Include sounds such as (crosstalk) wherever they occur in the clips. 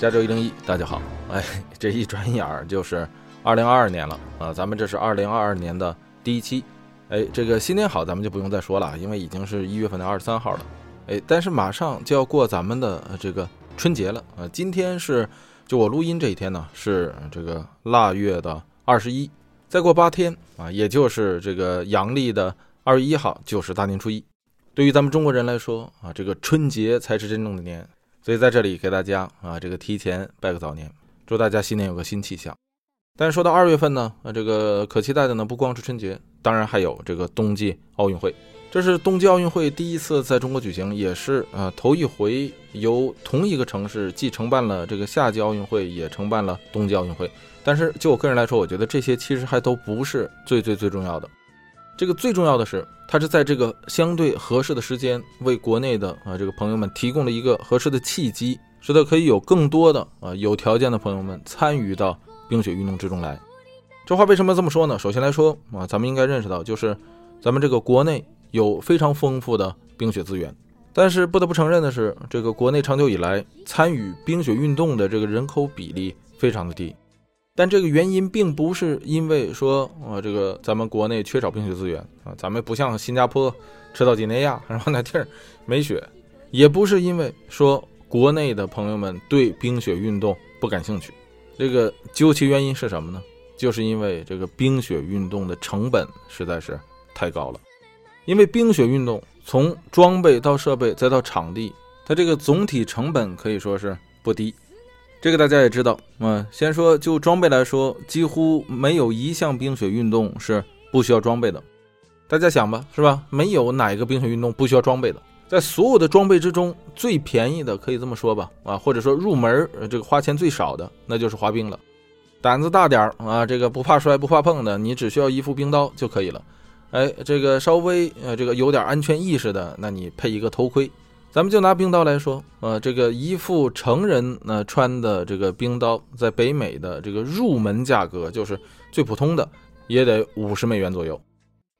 加州一零一，大家好。哎，(laughs) 这一转眼儿就是二零二二年了啊！咱们这是二零二二年的第一期。哎，这个新年好，咱们就不用再说了，因为已经是一月份的二十三号了。哎，但是马上就要过咱们的这个春节了啊！今天是就我录音这一天呢，是这个腊月的二十一，再过八天啊，也就是这个阳历的二月一号，就是大年初一。对于咱们中国人来说啊，这个春节才是真正的年。所以在这里给大家啊，这个提前拜个早年，祝大家新年有个新气象。但是说到二月份呢，啊，这个可期待的呢，不光是春节，当然还有这个冬季奥运会。这是冬季奥运会第一次在中国举行，也是啊头一回由同一个城市既承办了这个夏季奥运会，也承办了冬季奥运会。但是就我个人来说，我觉得这些其实还都不是最最最重要的。这个最重要的是，它是在这个相对合适的时间，为国内的啊这个朋友们提供了一个合适的契机，使得可以有更多的啊有条件的朋友们参与到冰雪运动之中来。这话为什么这么说呢？首先来说啊，咱们应该认识到，就是咱们这个国内有非常丰富的冰雪资源，但是不得不承认的是，这个国内长久以来参与冰雪运动的这个人口比例非常的低。但这个原因并不是因为说啊，这个咱们国内缺少冰雪资源啊，咱们不像新加坡、赤道几内亚，然后那地儿没雪，也不是因为说国内的朋友们对冰雪运动不感兴趣。这个究其原因是什么呢？就是因为这个冰雪运动的成本实在是太高了。因为冰雪运动从装备到设备再到场地，它这个总体成本可以说是不低。这个大家也知道，嗯，先说就装备来说，几乎没有一项冰雪运动是不需要装备的。大家想吧，是吧？没有哪一个冰雪运动不需要装备的。在所有的装备之中，最便宜的可以这么说吧，啊，或者说入门这个花钱最少的，那就是滑冰了。胆子大点儿啊，这个不怕摔不怕碰的，你只需要一副冰刀就可以了。哎，这个稍微呃这个有点安全意识的，那你配一个头盔。咱们就拿冰刀来说，呃，这个一副成人呢穿的这个冰刀，在北美的这个入门价格，就是最普通的，也得五十美元左右。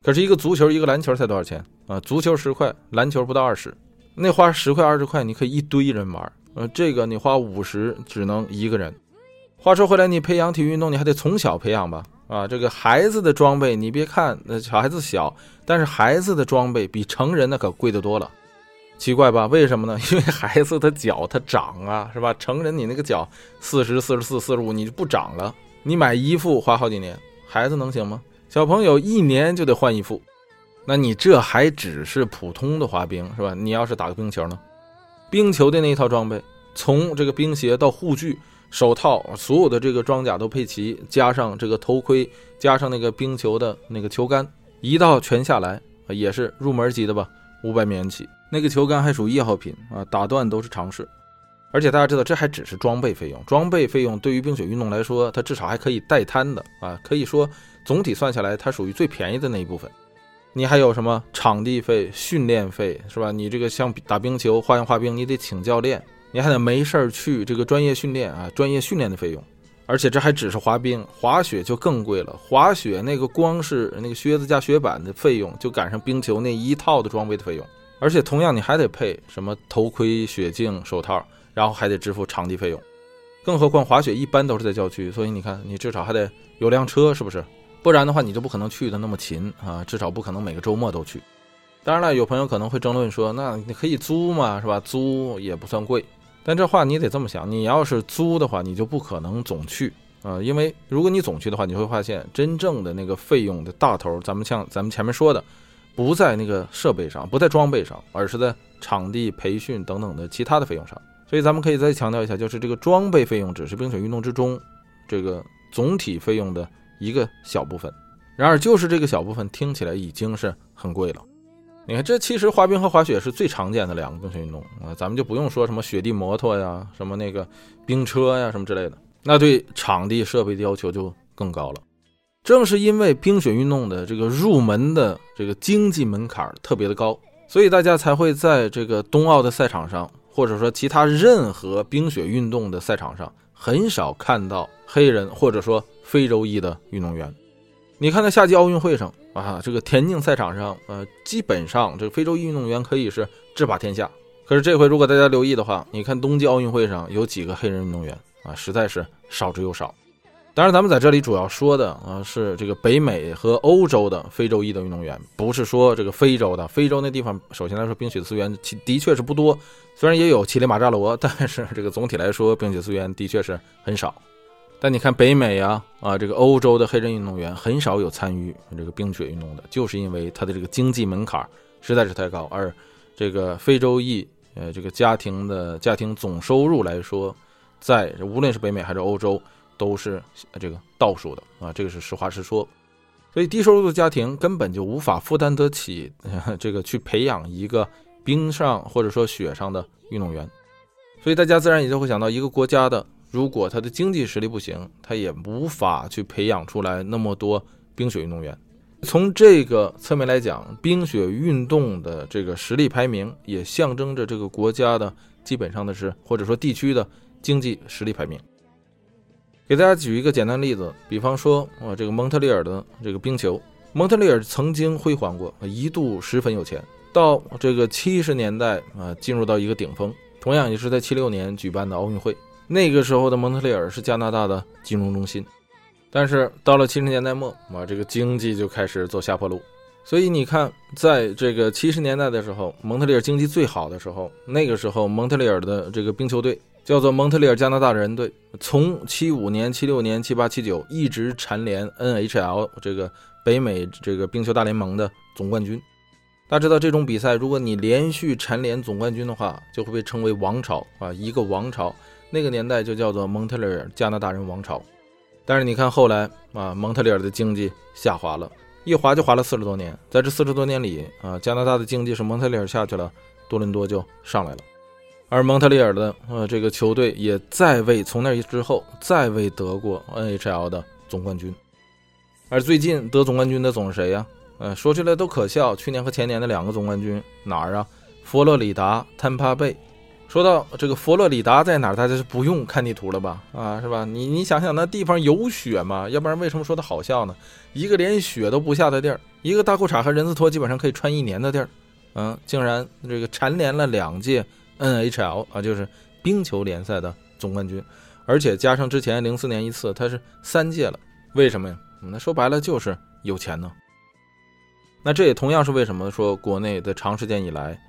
可是，一个足球，一个篮球才多少钱啊？足球十块，篮球不到二十。那花十块、二十块，你可以一堆人玩。呃，这个你花五十，只能一个人。话说回来，你培养体育运动，你还得从小培养吧？啊，这个孩子的装备，你别看那小孩子小，但是孩子的装备比成人那可贵得多了。奇怪吧？为什么呢？(laughs) 因为孩子的脚他长啊，是吧？成人你那个脚四十四十四四十五，你就不长了。你买衣服花好几年，孩子能行吗？小朋友一年就得换一副，那你这还只是普通的滑冰是吧？你要是打个冰球呢？冰球的那一套装备，从这个冰鞋到护具、手套，所有的这个装甲都配齐，加上这个头盔，加上那个冰球的那个球杆，一道全下来也是入门级的吧？五百美元起。那个球杆还属于易耗品啊，打断都是常事。而且大家知道，这还只是装备费用。装备费用对于冰雪运动来说，它至少还可以代摊的啊，可以说总体算下来，它属于最便宜的那一部分。你还有什么场地费、训练费是吧？你这个像打冰球、花样滑冰，你得请教练，你还得没事儿去这个专业训练啊，专业训练的费用。而且这还只是滑冰，滑雪就更贵了。滑雪那个光是那个靴子加雪板的费用，就赶上冰球那一套的装备的费用。而且同样，你还得配什么头盔、雪镜、手套，然后还得支付场地费用。更何况滑雪一般都是在郊区，所以你看，你至少还得有辆车，是不是？不然的话，你就不可能去的那么勤啊，至少不可能每个周末都去。当然了，有朋友可能会争论说，那你可以租嘛，是吧？租也不算贵。但这话你得这么想，你要是租的话，你就不可能总去啊，因为如果你总去的话，你会发现真正的那个费用的大头，咱们像咱们前面说的。不在那个设备上，不在装备上，而是在场地、培训等等的其他的费用上。所以咱们可以再强调一下，就是这个装备费用只是冰雪运动之中这个总体费用的一个小部分。然而，就是这个小部分听起来已经是很贵了。你看，这其实滑冰和滑雪是最常见的两个冰雪运动啊，咱们就不用说什么雪地摩托呀、什么那个冰车呀什么之类的，那对场地设备的要求就更高了。正是因为冰雪运动的这个入门的这个经济门槛特别的高，所以大家才会在这个冬奥的赛场上，或者说其他任何冰雪运动的赛场上，很少看到黑人或者说非洲裔的运动员。你看，在夏季奥运会上啊，这个田径赛场上，呃，基本上这个非洲裔运动员可以是制霸天下，可是这回如果大家留意的话，你看冬季奥运会上有几个黑人运动员啊，实在是少之又少。当然，咱们在这里主要说的啊是这个北美和欧洲的非洲裔的运动员，不是说这个非洲的。非洲那地方，首先来说，冰雪资源其的确是不多，虽然也有乞力马扎罗，但是这个总体来说，冰雪资源的确是很少。但你看北美啊啊，这个欧洲的黑人运动员很少有参与这个冰雪运动的，就是因为他的这个经济门槛实在是太高。而这个非洲裔呃这个家庭的家庭总收入来说，在无论是北美还是欧洲。都是这个倒数的啊，这个是实话实说，所以低收入的家庭根本就无法负担得起 (laughs) 这个去培养一个冰上或者说雪上的运动员，所以大家自然也就会想到，一个国家的如果他的经济实力不行，他也无法去培养出来那么多冰雪运动员。从这个侧面来讲，冰雪运动的这个实力排名也象征着这个国家的基本上的是或者说地区的经济实力排名。给大家举一个简单例子，比方说，啊，这个蒙特利尔的这个冰球，蒙特利尔曾经辉煌过，一度十分有钱。到这个七十年代啊，进入到一个顶峰，同样也是在七六年举办的奥运会。那个时候的蒙特利尔是加拿大的金融中心，但是到了七十年代末，啊，这个经济就开始走下坡路。所以你看，在这个七十年代的时候，蒙特利尔经济最好的时候，那个时候蒙特利尔的这个冰球队。叫做蒙特利尔加拿大人队，从七五年、七六年、七八、七九一直蝉联 NHL 这个北美这个冰球大联盟的总冠军。大家知道这种比赛，如果你连续蝉联总冠军的话，就会被称为王朝啊，一个王朝。那个年代就叫做蒙特利尔加拿大人王朝。但是你看后来啊，蒙特利尔的经济下滑了，一滑就滑了四十多年。在这四十多年里啊，加拿大的经济是蒙特利尔下去了，多伦多就上来了。而蒙特利尔的呃这个球队也再未从那之后再未得过 NHL 的总冠军，而最近得总冠军的总是谁呀？呃，说起来都可笑，去年和前年的两个总冠军哪儿啊？佛罗里达、坦帕贝。说到这个佛罗里达在哪儿，大家就不用看地图了吧？啊，是吧？你你想想那地方有雪吗？要不然为什么说它好笑呢？一个连雪都不下的地儿，一个大裤衩和人字拖基本上可以穿一年的地儿，嗯，竟然这个蝉联了两届。NHL 啊，就是冰球联赛的总冠军，而且加上之前零四年一次，他是三届了。为什么呀？那说白了就是有钱呢。那这也同样是为什么说国内的长时间以来，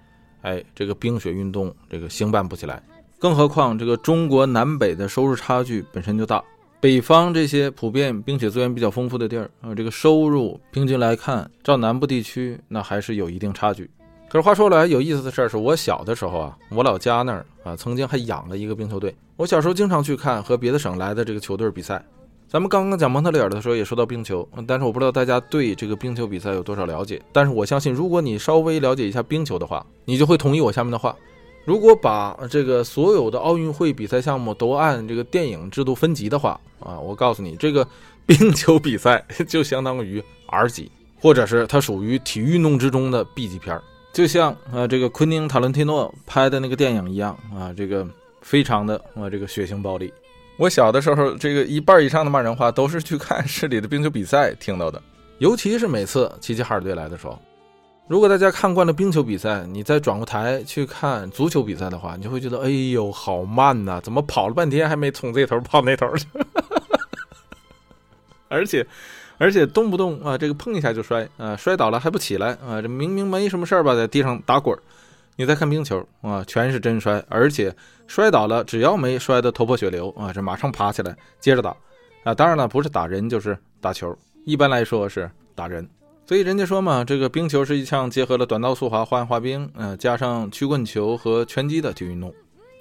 哎，这个冰雪运动这个兴办不起来。更何况这个中国南北的收入差距本身就大，北方这些普遍冰雪资源比较丰富的地儿啊，这个收入平均来看，照南部地区那还是有一定差距。可是话说来，有意思的事儿是我小的时候啊，我老家那儿啊，曾经还养了一个冰球队。我小时候经常去看和别的省来的这个球队比赛。咱们刚刚讲蒙特利尔的时候也说到冰球，但是我不知道大家对这个冰球比赛有多少了解。但是我相信，如果你稍微了解一下冰球的话，你就会同意我下面的话：如果把这个所有的奥运会比赛项目都按这个电影制度分级的话啊，我告诉你，这个冰球比赛就相当于 R 级，或者是它属于体育运动之中的 B 级片儿。就像啊，这个昆汀·塔伦蒂诺拍的那个电影一样啊，这个非常的啊，这个血腥暴力。我小的时候，这个一半以上的骂人话都是去看市里的冰球比赛听到的，尤其是每次齐齐哈尔队来的时候。如果大家看惯了冰球比赛，你再转过台去看足球比赛的话，你就会觉得，哎呦，好慢呐！怎么跑了半天还没从这头跑那头去？(laughs) 而且。而且动不动啊，这个碰一下就摔啊，摔倒了还不起来啊，这明明没什么事儿吧，在地上打滚儿。你再看冰球啊，全是真摔，而且摔倒了，只要没摔得头破血流啊，这马上爬起来接着打啊。当然了，不是打人就是打球，一般来说是打人。所以人家说嘛，这个冰球是一项结合了短道速滑、花样滑冰，呃，加上曲棍球和拳击的体育运动，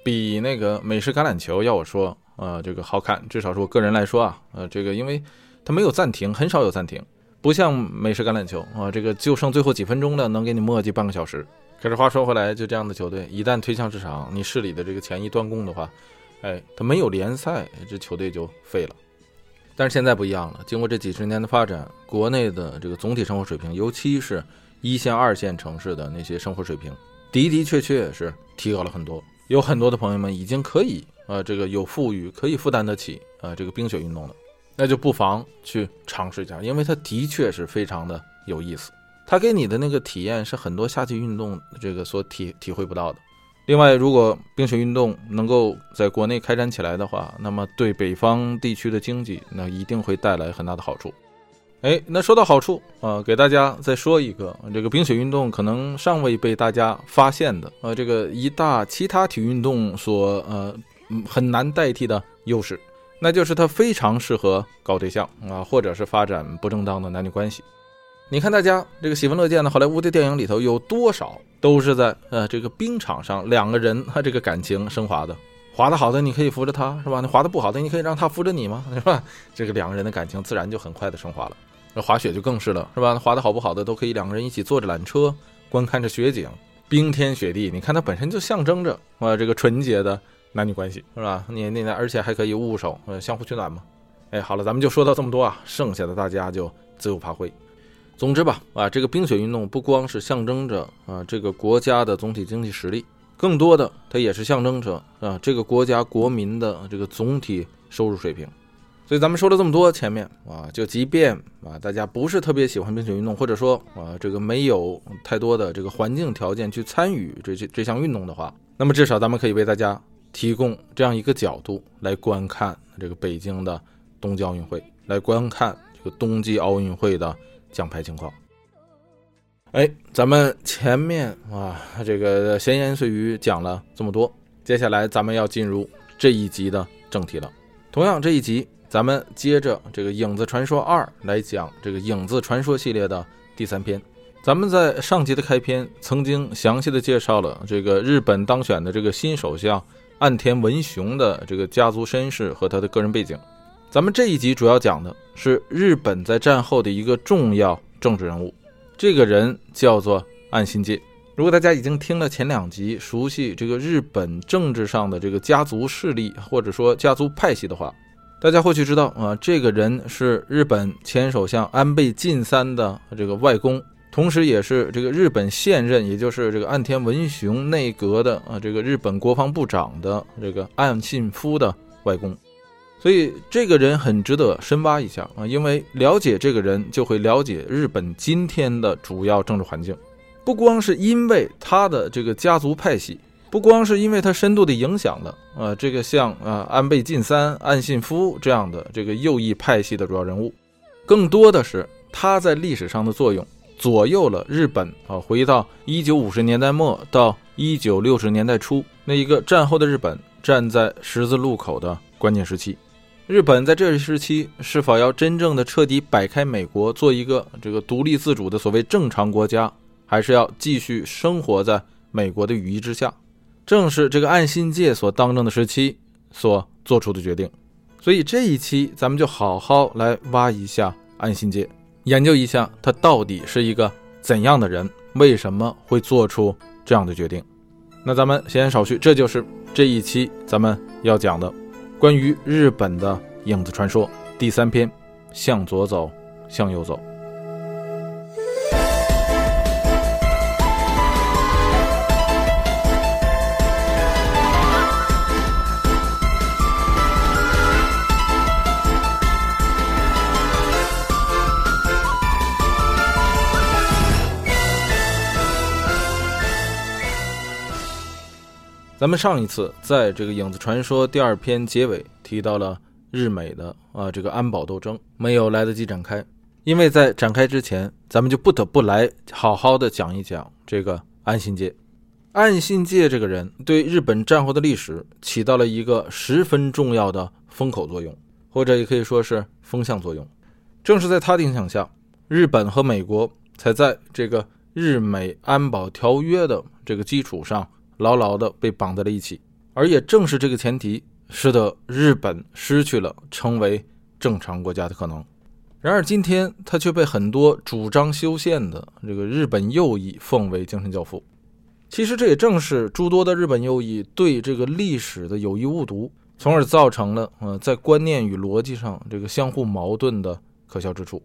比那个美式橄榄球要我说，呃，这个好看，至少是我个人来说啊，呃，这个因为。它没有暂停，很少有暂停，不像美式橄榄球啊，这个就剩最后几分钟了，能给你磨叽半个小时。可是话说回来，就这样的球队，一旦推向市场，你市里的这个钱一断供的话，哎，他没有联赛，这球队就废了。但是现在不一样了，经过这几十年的发展，国内的这个总体生活水平，尤其是一线、二线城市的那些生活水平，的的确确是提高了很多。有很多的朋友们已经可以啊，这个有富裕，可以负担得起啊，这个冰雪运动了。那就不妨去尝试一下，因为它的确是非常的有意思。它给你的那个体验是很多夏季运动这个所体体会不到的。另外，如果冰雪运动能够在国内开展起来的话，那么对北方地区的经济，那一定会带来很大的好处。哎，那说到好处啊，给大家再说一个，这个冰雪运动可能尚未被大家发现的，呃，这个一大其他体育运动所呃很难代替的优势，那就是他非常适合搞对象啊，或者是发展不正当的男女关系。你看大家这个喜闻乐见的好莱坞的电影里头，有多少都是在呃这个冰场上两个人他这个感情升华的，滑得好的你可以扶着他，是吧？你滑得不好的，你可以让他扶着你吗？是吧？这个两个人的感情自然就很快的升华了。那滑雪就更是了，是吧？滑的好不好的都可以两个人一起坐着缆车，观看着雪景，冰天雪地。你看它本身就象征着啊这个纯洁的男女关系，是吧？你你而且还可以握手，呃，相互取暖嘛。哎，好了，咱们就说到这么多啊，剩下的大家就自由发挥。总之吧，啊，这个冰雪运动不光是象征着啊这个国家的总体经济实力，更多的它也是象征着啊这个国家国民的这个总体收入水平。所以咱们说了这么多，前面啊，就即便啊，大家不是特别喜欢冰雪运动，或者说啊，这个没有太多的这个环境条件去参与这些这项运动的话，那么至少咱们可以为大家提供这样一个角度来观看这个北京的冬季奥运会，来观看这个冬季奥运会的奖牌情况。哎，咱们前面啊，这个闲言碎语讲了这么多，接下来咱们要进入这一集的正题了。同样，这一集。咱们接着这个《影子传说二》来讲这个《影子传说》系列的第三篇。咱们在上集的开篇曾经详细的介绍了这个日本当选的这个新首相岸田文雄的这个家族身世和他的个人背景。咱们这一集主要讲的是日本在战后的一个重要政治人物，这个人叫做岸信介。如果大家已经听了前两集，熟悉这个日本政治上的这个家族势力或者说家族派系的话，大家或许知道啊，这个人是日本前首相安倍晋三的这个外公，同时也是这个日本现任，也就是这个岸田文雄内阁的啊这个日本国防部长的这个岸信夫的外公，所以这个人很值得深挖一下啊，因为了解这个人就会了解日本今天的主要政治环境，不光是因为他的这个家族派系。不光是因为他深度的影响了啊，这个像啊安倍晋三、岸信夫这样的这个右翼派系的主要人物，更多的是他在历史上的作用，左右了日本啊。回到一九五十年代末到一九六十年代初那一个战后的日本，站在十字路口的关键时期，日本在这一时期是否要真正的彻底摆开美国，做一个这个独立自主的所谓正常国家，还是要继续生活在美国的羽翼之下？正是这个岸信介所当政的时期所做出的决定，所以这一期咱们就好好来挖一下岸信介，研究一下他到底是一个怎样的人，为什么会做出这样的决定。那咱们闲言少叙，这就是这一期咱们要讲的关于日本的影子传说第三篇：向左走，向右走。咱们上一次在这个《影子传说》第二篇结尾提到了日美的啊这个安保斗争，没有来得及展开，因为在展开之前，咱们就不得不来好好的讲一讲这个安信介。安信介这个人对日本战后的历史起到了一个十分重要的风口作用，或者也可以说是风向作用。正是在他的影响下，日本和美国才在这个日美安保条约的这个基础上。牢牢地被绑在了一起，而也正是这个前提，使得日本失去了成为正常国家的可能。然而，今天他却被很多主张修宪的这个日本右翼奉为精神教父。其实，这也正是诸多的日本右翼对这个历史的有意误读，从而造成了呃在观念与逻辑上这个相互矛盾的可笑之处。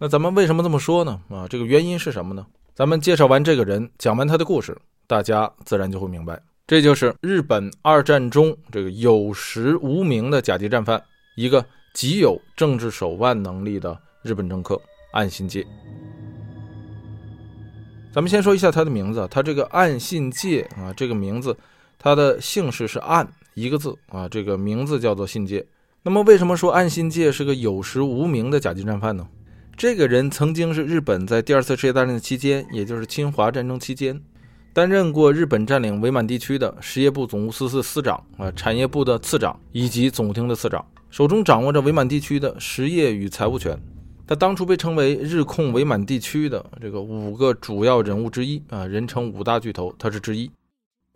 那咱们为什么这么说呢？啊，这个原因是什么呢？咱们介绍完这个人，讲完他的故事。大家自然就会明白，这就是日本二战中这个有实无名的甲级战犯，一个极有政治手腕能力的日本政客岸信介。咱们先说一下他的名字，他这个岸信介啊，这个名字他的姓氏是岸，一个字啊，这个名字叫做信介。那么为什么说岸信介是个有实无名的甲级战犯呢？这个人曾经是日本在第二次世界大战期间，也就是侵华战争期间，担任过日本占领伪满地区的实业部总务司司司长啊，产业部的次长以及总厅的次长，手中掌握着伪满地区的实业与财务权。他当初被称为日控伪满地区的这个五个主要人物之一啊，人称五大巨头，他是之一。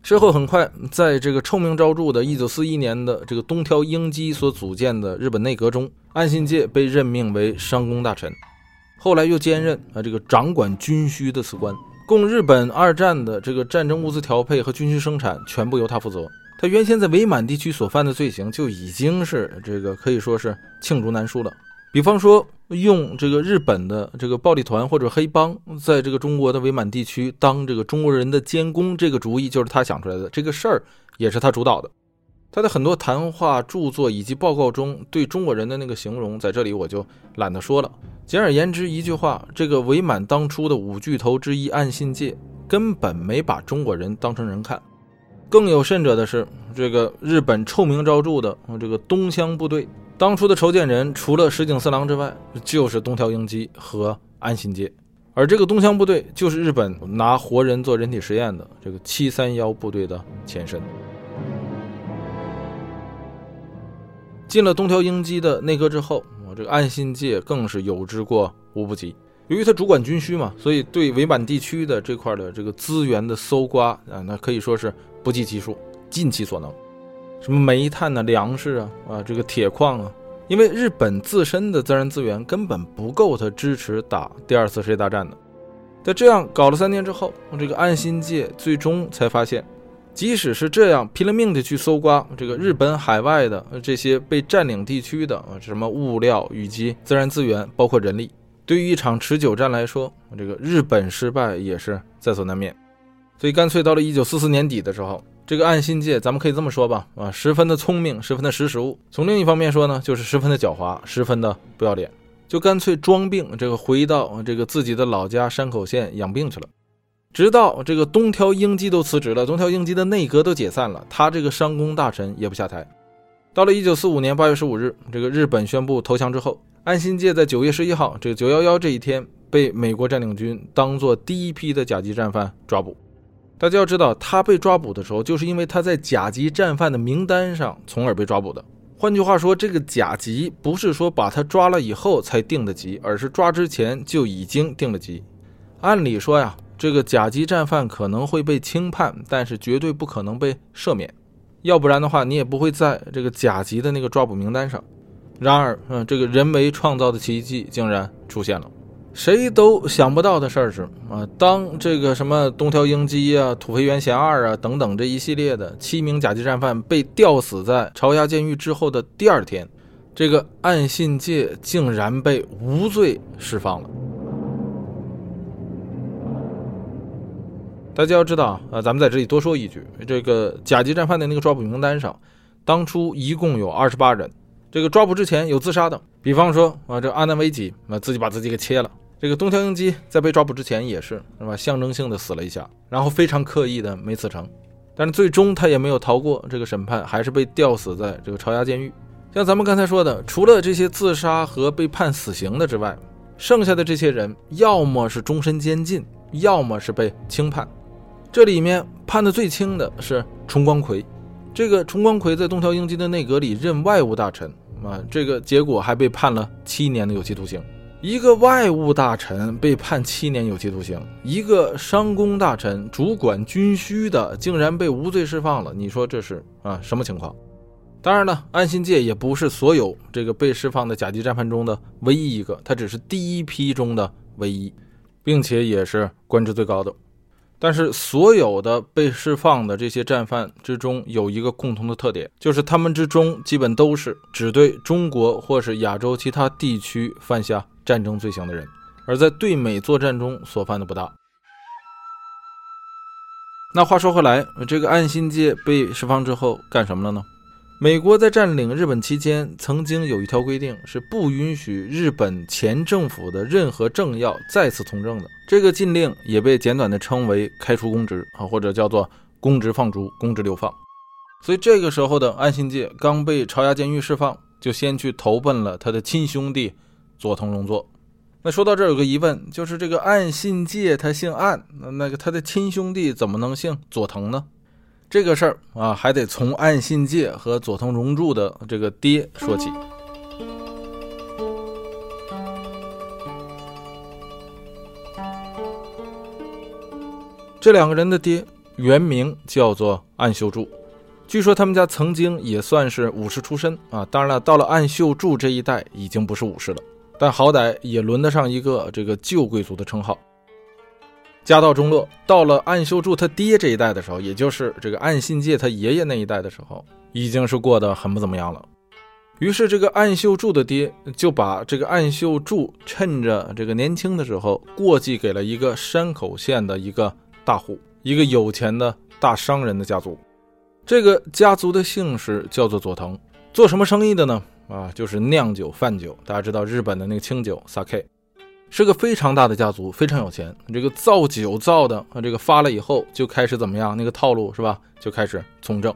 事后很快，在这个臭名昭著的1941年的这个东条英机所组建的日本内阁中，岸信介被任命为商工大臣，后来又兼任啊这个掌管军需的司官，供日本二战的这个战争物资调配和军需生产全部由他负责。他原先在伪满地区所犯的罪行就已经是这个可以说是罄竹难书了。比方说，用这个日本的这个暴力团或者黑帮，在这个中国的伪满地区当这个中国人的监工，这个主意就是他想出来的，这个事儿也是他主导的。他的很多谈话、著作以及报告中对中国人的那个形容，在这里我就懒得说了。简而言之，一句话，这个伪满当初的五巨头之一岸信介根本没把中国人当成人看。更有甚者的是，这个日本臭名昭著的这个东乡部队。当初的筹建人除了石井四郎之外，就是东条英机和安信介，而这个东乡部队就是日本拿活人做人体实验的这个七三幺部队的前身。进了东条英机的内阁之后，我这个安信介更是有之过无不及。由于他主管军需嘛，所以对伪满地区的这块的这个资源的搜刮啊，那可以说是不计其数，尽其所能。什么煤炭呢、粮食啊、啊这个铁矿啊，因为日本自身的自然资源根本不够他支持打第二次世界大战的。在这样搞了三年之后，这个安新界最终才发现，即使是这样拼了命的去搜刮这个日本海外的这些被占领地区的什么物料以及自然资源，包括人力，对于一场持久战来说，这个日本失败也是在所难免。所以干脆到了一九四四年底的时候。这个暗信界，咱们可以这么说吧，啊，十分的聪明，十分的识时务。从另一方面说呢，就是十分的狡猾，十分的不要脸，就干脆装病，这个回到这个自己的老家山口县养病去了。直到这个东条英机都辞职了，东条英机的内阁都解散了，他这个商工大臣也不下台。到了一九四五年八月十五日，这个日本宣布投降之后，安信介在九月十一号，这个九幺幺这一天，被美国占领军当做第一批的甲级战犯抓捕。大家要知道，他被抓捕的时候，就是因为他在甲级战犯的名单上，从而被抓捕的。换句话说，这个甲级不是说把他抓了以后才定的级，而是抓之前就已经定了级。按理说呀，这个甲级战犯可能会被轻判，但是绝对不可能被赦免，要不然的话，你也不会在这个甲级的那个抓捕名单上。然而，嗯，这个人为创造的奇迹竟然出现了。谁都想不到的事儿是啊，当这个什么东条英机啊、土肥原贤二啊等等这一系列的七名甲级战犯被吊死在朝押监狱之后的第二天，这个岸信介竟然被无罪释放了。大家要知道啊，咱们在这里多说一句，这个甲级战犯的那个抓捕名单上，当初一共有二十八人，这个抓捕之前有自杀的，比方说啊，这阿南惟几啊自己把自己给切了。这个东条英机在被抓捕之前也是，是吧？象征性的死了一下，然后非常刻意的没死成，但是最终他也没有逃过这个审判，还是被吊死在这个朝押监狱。像咱们刚才说的，除了这些自杀和被判死刑的之外，剩下的这些人要么是终身监禁，要么是被轻判。这里面判的最轻的是重光葵，这个重光葵在东条英机的内阁里任外务大臣啊，这个结果还被判了七年的有期徒刑。一个外务大臣被判七年有期徒刑，一个商工大臣主管军需的竟然被无罪释放了，你说这是啊什么情况？当然了，安信介也不是所有这个被释放的甲级战犯中的唯一一个，他只是第一批中的唯一，并且也是官职最高的。但是所有的被释放的这些战犯之中，有一个共同的特点，就是他们之中基本都是只对中国或是亚洲其他地区犯下。战争罪行的人，而在对美作战中所犯的不大。那话说回来，这个岸信介被释放之后干什么了呢？美国在占领日本期间，曾经有一条规定是不允许日本前政府的任何政要再次从政的。这个禁令也被简短的称为开除公职啊，或者叫做公职放逐，公职流放。所以这个时候的岸信介刚被朝押监狱释放，就先去投奔了他的亲兄弟佐藤荣作。那说到这儿有个疑问，就是这个岸信介他姓岸，那那个他的亲兄弟怎么能姓佐藤呢？这个事儿啊，还得从岸信介和佐藤荣助的这个爹说起。这两个人的爹原名叫做岸秀柱，据说他们家曾经也算是武士出身啊。当然了，到了岸秀柱这一代已经不是武士了，但好歹也轮得上一个这个旧贵族的称号。家道中落，到了岸秀柱他爹这一代的时候，也就是这个岸信介他爷爷那一代的时候，已经是过得很不怎么样了。于是这个岸秀柱的爹就把这个岸秀柱趁着这个年轻的时候过继给了一个山口县的一个。大户，一个有钱的大商人的家族，这个家族的姓氏叫做佐藤，做什么生意的呢？啊，就是酿酒贩酒。大家知道日本的那个清酒 sake，是个非常大的家族，非常有钱。这个造酒造的，这个发了以后就开始怎么样？那个套路是吧？就开始从政。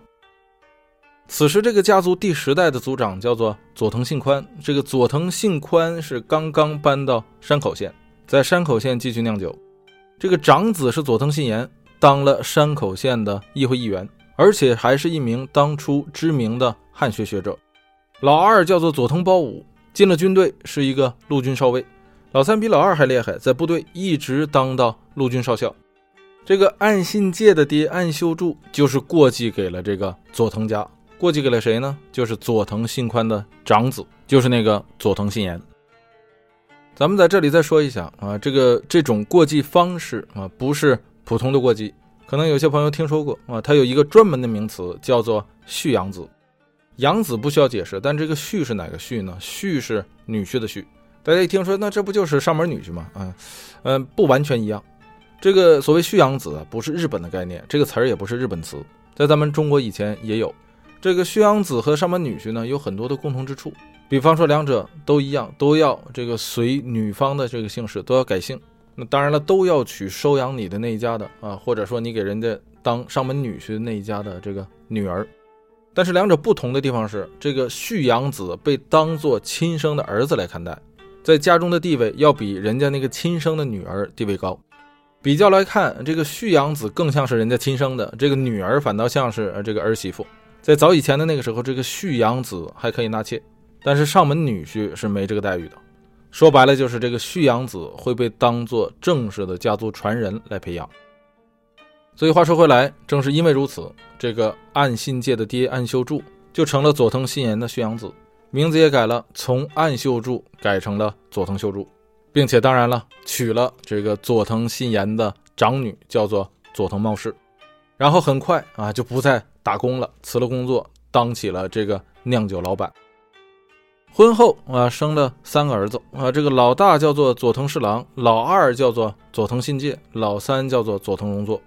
此时这个家族第十代的族长叫做佐藤信宽，这个佐藤信宽是刚刚搬到山口县，在山口县继续酿酒。这个长子是佐藤信彦，当了山口县的议会议员，而且还是一名当初知名的汉学学者。老二叫做佐藤包武，进了军队，是一个陆军少尉。老三比老二还厉害，在部队一直当到陆军少校。这个岸信介的爹岸修助就是过继给了这个佐藤家，过继给了谁呢？就是佐藤信宽的长子，就是那个佐藤信彦。咱们在这里再说一下啊，这个这种过继方式啊，不是普通的过继，可能有些朋友听说过啊，它有一个专门的名词叫做续养子。养子不需要解释，但这个续是哪个续呢？续是女婿的婿。大家一听说，那这不就是上门女婿吗？啊，嗯，不完全一样。这个所谓婿养子不是日本的概念，这个词儿也不是日本词，在咱们中国以前也有。这个婿养子和上门女婿呢，有很多的共同之处。比方说，两者都一样，都要这个随女方的这个姓氏，都要改姓。那当然了，都要娶收养你的那一家的啊，或者说你给人家当上门女婿那一家的这个女儿。但是两者不同的地方是，这个婿养子被当做亲生的儿子来看待，在家中的地位要比人家那个亲生的女儿地位高。比较来看，这个续养子更像是人家亲生的，这个女儿反倒像是这个儿媳妇。在早以前的那个时候，这个续养子还可以纳妾。但是上门女婿是没这个待遇的，说白了就是这个续养子会被当做正式的家族传人来培养。所以话说回来，正是因为如此，这个岸信介的爹岸秀柱就成了佐藤信言的续养子，名字也改了，从岸秀助改成了佐藤秀柱，并且当然了，娶了这个佐藤信彦的长女，叫做佐藤茂世。然后很快啊，就不再打工了，辞了工作，当起了这个酿酒老板。婚后啊，生了三个儿子啊，这个老大叫做佐藤侍郎，老二叫做佐藤信介，老三叫做佐藤荣作。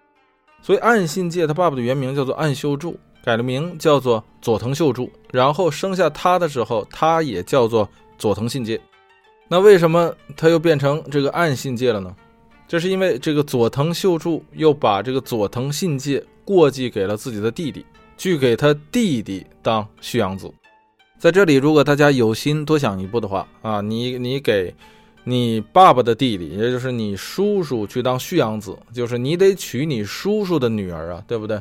所以岸信介他爸爸的原名叫做岸秀柱，改了名叫做佐藤秀柱。然后生下他的时候，他也叫做佐藤信介。那为什么他又变成这个暗信介了呢？这是因为这个佐藤秀柱又把这个佐藤信介过继给了自己的弟弟，去给他弟弟当续养子。在这里，如果大家有心多想一步的话啊，你你给你爸爸的弟弟，也就是你叔叔去当续养子，就是你得娶你叔叔的女儿啊，对不对？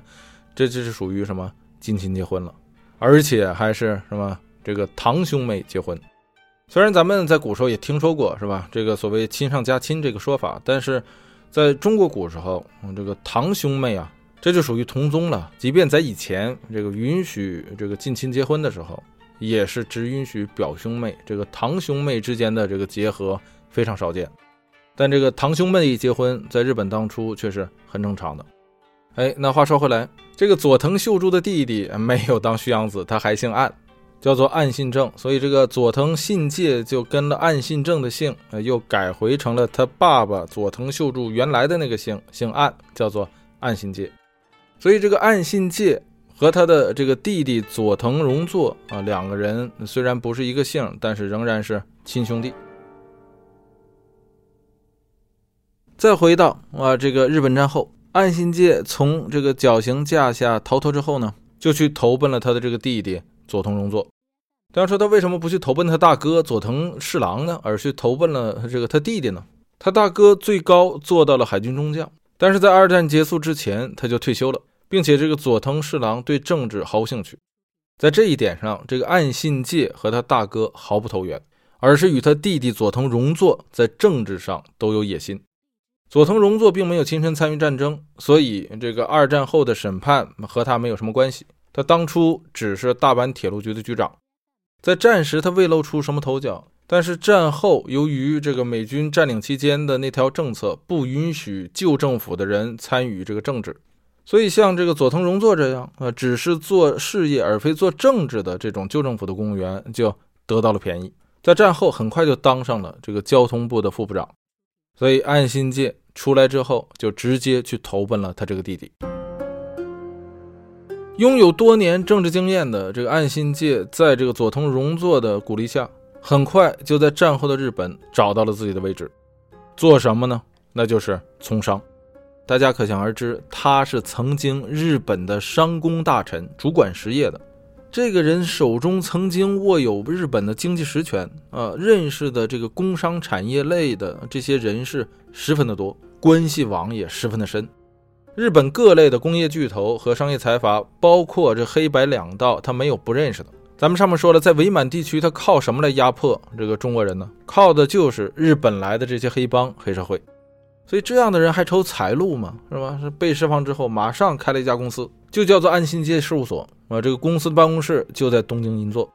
这就是属于什么近亲结婚了，而且还是什么这个堂兄妹结婚。虽然咱们在古时候也听说过是吧？这个所谓亲上加亲这个说法，但是在中国古时候，这个堂兄妹啊，这就属于同宗了。即便在以前这个允许这个近亲结婚的时候。也是只允许表兄妹，这个堂兄妹之间的这个结合非常少见，但这个堂兄妹一结婚，在日本当初却是很正常的。哎，那话说回来，这个佐藤秀柱的弟弟没有当婿养子，他还姓岸，叫做岸信正，所以这个佐藤信介就跟了岸信正的姓，呃又改回成了他爸爸佐藤秀柱原来的那个姓，姓岸，叫做岸信介。所以这个岸信介。和他的这个弟弟佐藤荣作啊，两个人虽然不是一个姓，但是仍然是亲兄弟。再回到啊，这个日本战后，岸信介从这个绞刑架下逃脱之后呢，就去投奔了他的这个弟弟佐藤荣作。大家说他为什么不去投奔他大哥佐藤侍郎呢，而去投奔了这个他弟弟呢？他大哥最高做到了海军中将，但是在二战结束之前他就退休了，并且这个佐藤侍郎对政治毫无兴趣。在这一点上，这个岸信介和他大哥毫不投缘，而是与他弟弟佐藤荣作在政治上都有野心。佐藤荣作并没有亲身参与战争，所以这个二战后的审判和他没有什么关系。他当初只是大阪铁路局的局长，在战时他未露出什么头角，但是战后由于这个美军占领期间的那条政策不允许旧政府的人参与这个政治。所以，像这个佐藤荣作这样，呃，只是做事业而非做政治的这种旧政府的公务员，就得到了便宜。在战后，很快就当上了这个交通部的副部长。所以，岸信介出来之后，就直接去投奔了他这个弟弟。拥有多年政治经验的这个岸信介，在这个佐藤荣作的鼓励下，很快就在战后的日本找到了自己的位置。做什么呢？那就是从商。大家可想而知，他是曾经日本的商工大臣，主管实业的。这个人手中曾经握有日本的经济实权，啊，认识的这个工商产业类的这些人士十分的多，关系网也十分的深。日本各类的工业巨头和商业财阀，包括这黑白两道，他没有不认识的。咱们上面说了，在伪满地区，他靠什么来压迫这个中国人呢？靠的就是日本来的这些黑帮、黑社会。所以这样的人还愁财路吗？是吧？是被释放之后，马上开了一家公司，就叫做安信介事务所啊。这个公司的办公室就在东京银座，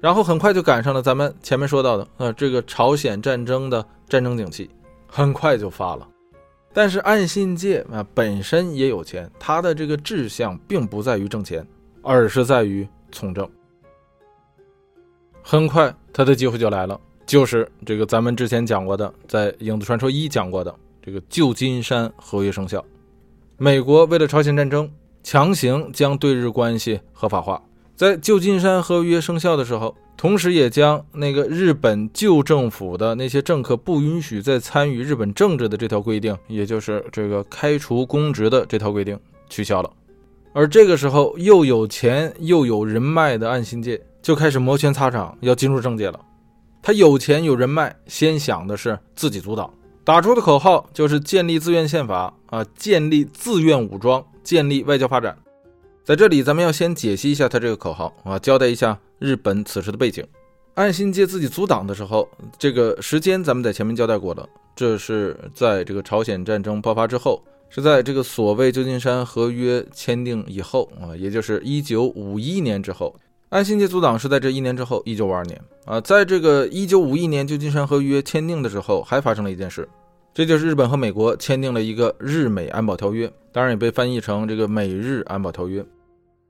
然后很快就赶上了咱们前面说到的啊，这个朝鲜战争的战争景气，很快就发了。但是岸信介啊本身也有钱，他的这个志向并不在于挣钱，而是在于从政。很快他的机会就来了，就是这个咱们之前讲过的，在《影子传说一》讲过的。这个旧金山合约生效，美国为了朝鲜战争，强行将对日关系合法化。在旧金山合约生效的时候，同时也将那个日本旧政府的那些政客不允许再参与日本政治的这条规定，也就是这个开除公职的这条规定取消了。而这个时候，又有钱又有人脉的岸信介就开始摩拳擦掌，要进入政界了。他有钱有人脉，先想的是自己组党。打出的口号就是建立自愿宪法啊，建立自愿武装，建立外交发展。在这里，咱们要先解析一下他这个口号啊，交代一下日本此时的背景。岸信介自己组党的时候，这个时间咱们在前面交代过了，这是在这个朝鲜战争爆发之后，是在这个所谓旧金山合约签订以后啊，也就是一九五一年之后。安信介组党是在这一年之后，一九五二年啊，在这个一九五一年旧金山合约签订的时候，还发生了一件事，这就是日本和美国签订了一个日美安保条约，当然也被翻译成这个美日安保条约。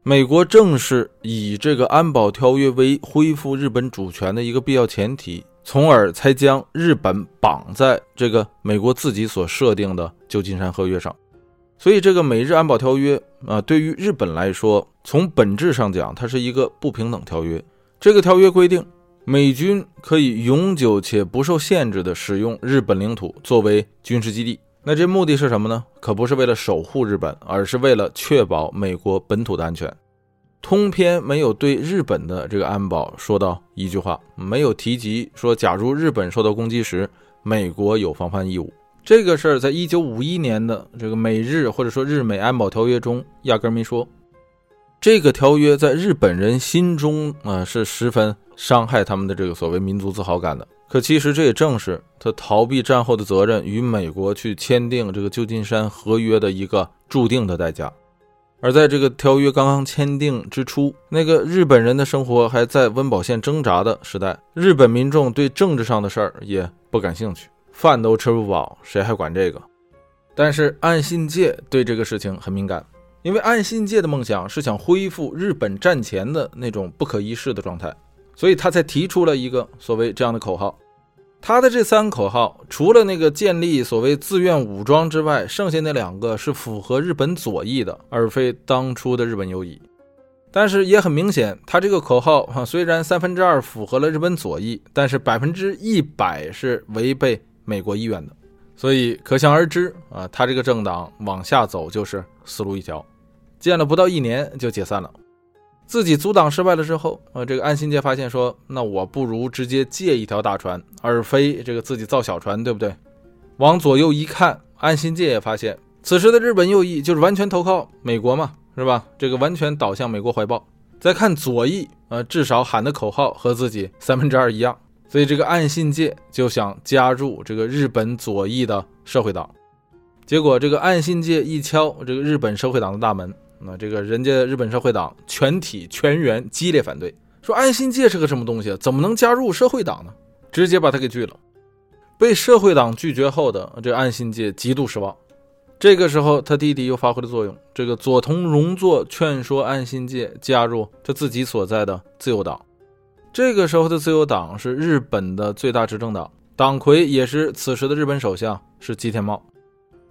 美国正是以这个安保条约为恢复日本主权的一个必要前提，从而才将日本绑在这个美国自己所设定的旧金山合约上。所以，这个美日安保条约啊，对于日本来说，从本质上讲，它是一个不平等条约。这个条约规定，美军可以永久且不受限制地使用日本领土作为军事基地。那这目的是什么呢？可不是为了守护日本，而是为了确保美国本土的安全。通篇没有对日本的这个安保说到一句话，没有提及说，假如日本受到攻击时，美国有防范义务。这个事儿在一九五一年的这个美日或者说日美安保条约中压根没说。这个条约在日本人心中啊是十分伤害他们的这个所谓民族自豪感的。可其实这也正是他逃避战后的责任与美国去签订这个旧金山合约的一个注定的代价。而在这个条约刚刚签订之初，那个日本人的生活还在温饱线挣扎的时代，日本民众对政治上的事儿也不感兴趣。饭都吃不饱，谁还管这个？但是岸信介对这个事情很敏感，因为岸信介的梦想是想恢复日本战前的那种不可一世的状态，所以他才提出了一个所谓这样的口号。他的这三个口号，除了那个建立所谓自愿武装之外，剩下那两个是符合日本左翼的，而非当初的日本右翼。但是也很明显，他这个口号哈，虽然三分之二符合了日本左翼，但是百分之一百是违背。美国意愿的，所以可想而知啊，他这个政党往下走就是死路一条。建了不到一年就解散了，自己阻挡失败了之后，呃，这个安信介发现说，那我不如直接借一条大船，而非这个自己造小船，对不对？往左右一看，安信介也发现，此时的日本右翼就是完全投靠美国嘛，是吧？这个完全倒向美国怀抱。再看左翼，呃，至少喊的口号和自己三分之二一样，所以这个岸信介就想加入这个日本左翼的社会党。结果这个岸信介一敲这个日本社会党的大门。那这个人家日本社会党全体全员激烈反对，说岸信介是个什么东西，怎么能加入社会党呢？直接把他给拒了。被社会党拒绝后的这岸信介极度失望。这个时候，他弟弟又发挥了作用，这个佐藤荣作劝说岸信介加入他自己所在的自由党。这个时候的自由党是日本的最大执政党，党魁也是此时的日本首相是吉田茂。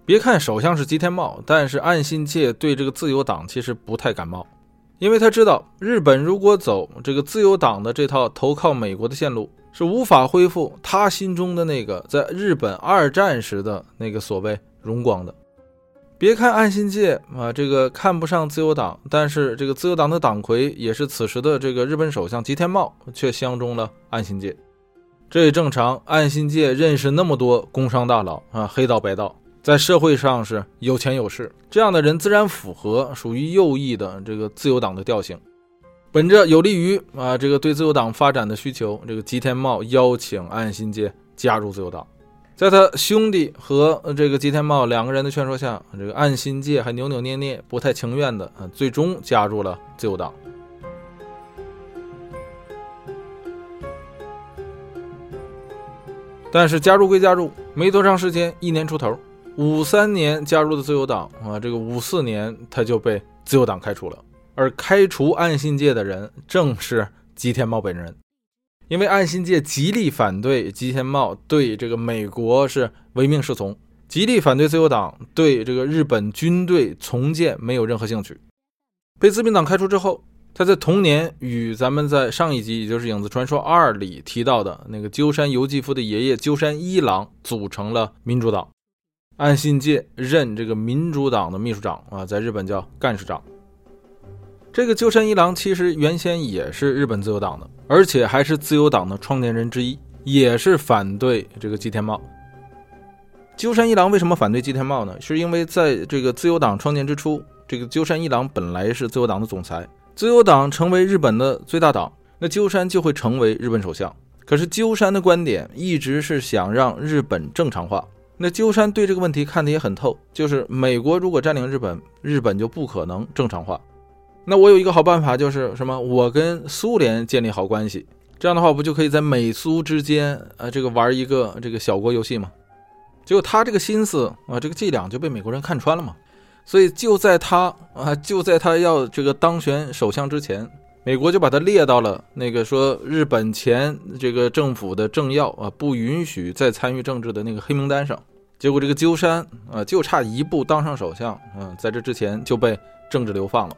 别看首相是吉田茂，但是岸信介对这个自由党其实不太感冒，因为他知道日本如果走这个自由党的这套投靠美国的线路，是无法恢复他心中的那个在日本二战时的那个所谓荣光的。别看岸信介啊，这个看不上自由党，但是这个自由党的党魁也是此时的这个日本首相吉田茂，却相中了岸信介。这也正常，岸信介认识那么多工商大佬啊，黑道白道。在社会上是有钱有势，这样的人自然符合属于右翼的这个自由党的调性。本着有利于啊这个对自由党发展的需求，这个吉田茂邀请岸信介加入自由党。在他兄弟和这个吉田茂两个人的劝说下，这个岸信介还扭扭捏捏、不太情愿的，最终加入了自由党。但是加入归加入，没多长时间，一年出头。五三年加入的自由党啊，这个五四年他就被自由党开除了。而开除岸信介的人正是吉田茂本人，因为岸信介极力反对吉田茂对这个美国是唯命是从，极力反对自由党对这个日本军队重建没有任何兴趣。被自民党开除之后，他在同年与咱们在上一集，也就是《影子传说二》里提到的那个鸠山由纪夫的爷爷鸠山一郎组成了民主党。岸信介任这个民主党的秘书长啊，在日本叫干事长。这个鸠山一郎其实原先也是日本自由党的，而且还是自由党的创建人之一，也是反对这个吉田茂。鸠山一郎为什么反对吉田茂呢？是因为在这个自由党创建之初，这个鸠山一郎本来是自由党的总裁，自由党成为日本的最大党，那鸠山就会成为日本首相。可是鸠山的观点一直是想让日本正常化。那鸠山对这个问题看得也很透，就是美国如果占领日本，日本就不可能正常化。那我有一个好办法，就是什么？我跟苏联建立好关系，这样的话，不就可以在美苏之间，呃，这个玩一个这个小国游戏吗？结果他这个心思啊，这个伎俩就被美国人看穿了嘛。所以就在他啊，就在他要这个当选首相之前。美国就把他列到了那个说日本前这个政府的政要啊不允许再参与政治的那个黑名单上，结果这个鸠山啊就差一步当上首相，嗯，在这之前就被政治流放了。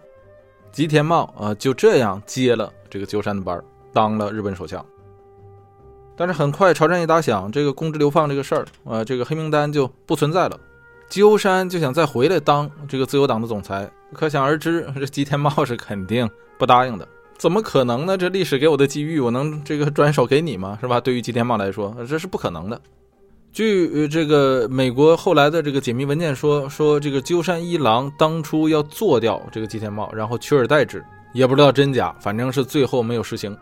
吉田茂啊就这样接了这个鸠山的班，当了日本首相。但是很快朝战一打响，这个公职流放这个事儿啊，这个黑名单就不存在了。鸠山就想再回来当这个自由党的总裁，可想而知，这吉田茂是肯定不答应的。怎么可能呢？这历史给我的机遇，我能这个转手给你吗？是吧？对于吉田茂来说，这是不可能的。据这个美国后来的这个解密文件说，说这个鸠山一郎当初要做掉这个吉田茂，然后取而代之，也不知道真假，反正是最后没有实行。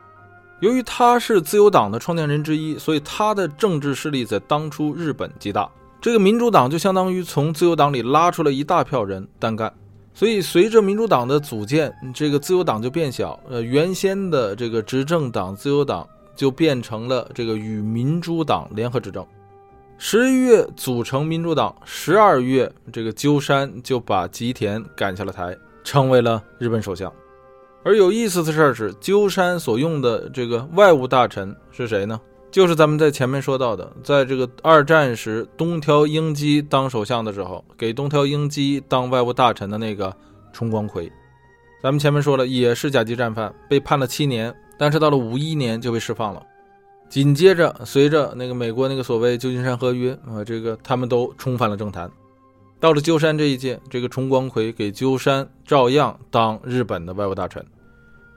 由于他是自由党的创建人之一，所以他的政治势力在当初日本极大。这个民主党就相当于从自由党里拉出了一大票人单干。所以，随着民主党的组建，这个自由党就变小。呃，原先的这个执政党自由党就变成了这个与民主党联合执政。十一月组成民主党，十二月这个鸠山就把吉田赶下了台，成为了日本首相。而有意思的事儿是，鸠山所用的这个外务大臣是谁呢？就是咱们在前面说到的，在这个二战时，东条英机当首相的时候，给东条英机当外务大臣的那个重光葵，咱们前面说了，也是甲级战犯，被判了七年，但是到了五一年就被释放了。紧接着，随着那个美国那个所谓旧金山合约啊，这个他们都重返了政坛。到了鸠山这一届，这个重光葵给鸠山照样当日本的外务大臣，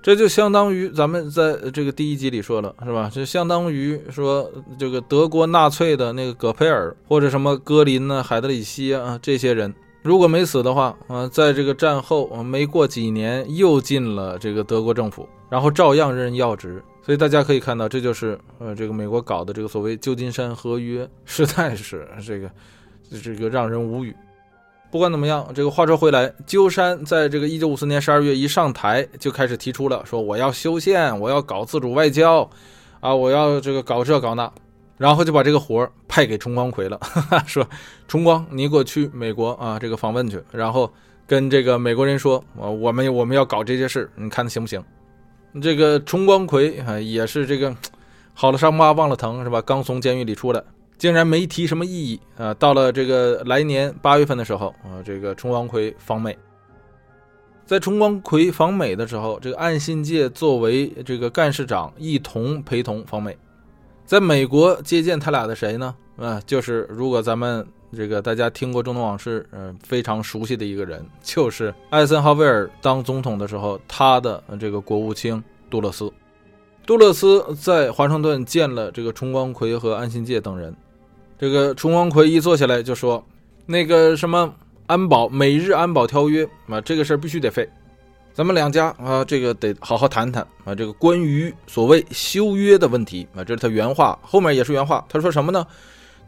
这就相当于咱们在这个第一集里说了，是吧？就相当于说这个德国纳粹的那个戈培尔或者什么戈林呢、海德里希啊这些人，如果没死的话啊，在这个战后没过几年又进了这个德国政府，然后照样任要职。所以大家可以看到，这就是呃这个美国搞的这个所谓旧金山合约，实在是这个这个让人无语。不管怎么样，这个话说回来，鸠山在这个一九五四年十二月一上台就开始提出了说我要修宪，我要搞自主外交，啊，我要这个搞这搞那，然后就把这个活儿派给重光葵了，(laughs) 说重光你给我去美国啊这个访问去，然后跟这个美国人说，我我们我们要搞这些事，你看行不行？这个重光葵啊也是这个好了伤疤忘了疼是吧？刚从监狱里出来。竟然没提什么异议啊！到了这个来年八月份的时候啊，这个重光葵访美，在重光葵访美的时候，这个岸信介作为这个干事长一同陪同访美，在美国接见他俩的谁呢？啊，就是如果咱们这个大家听过中东往事，嗯，非常熟悉的一个人，就是艾森豪威尔当总统的时候，他的这个国务卿杜勒斯，杜勒斯在华盛顿见了这个重光葵和安信介等人。这个重光葵一坐下来就说：“那个什么安保美日安保条约啊，这个事儿必须得废，咱们两家啊，这个得好好谈谈啊。这个关于所谓修约的问题啊，这是他原话，后面也是原话。他说什么呢？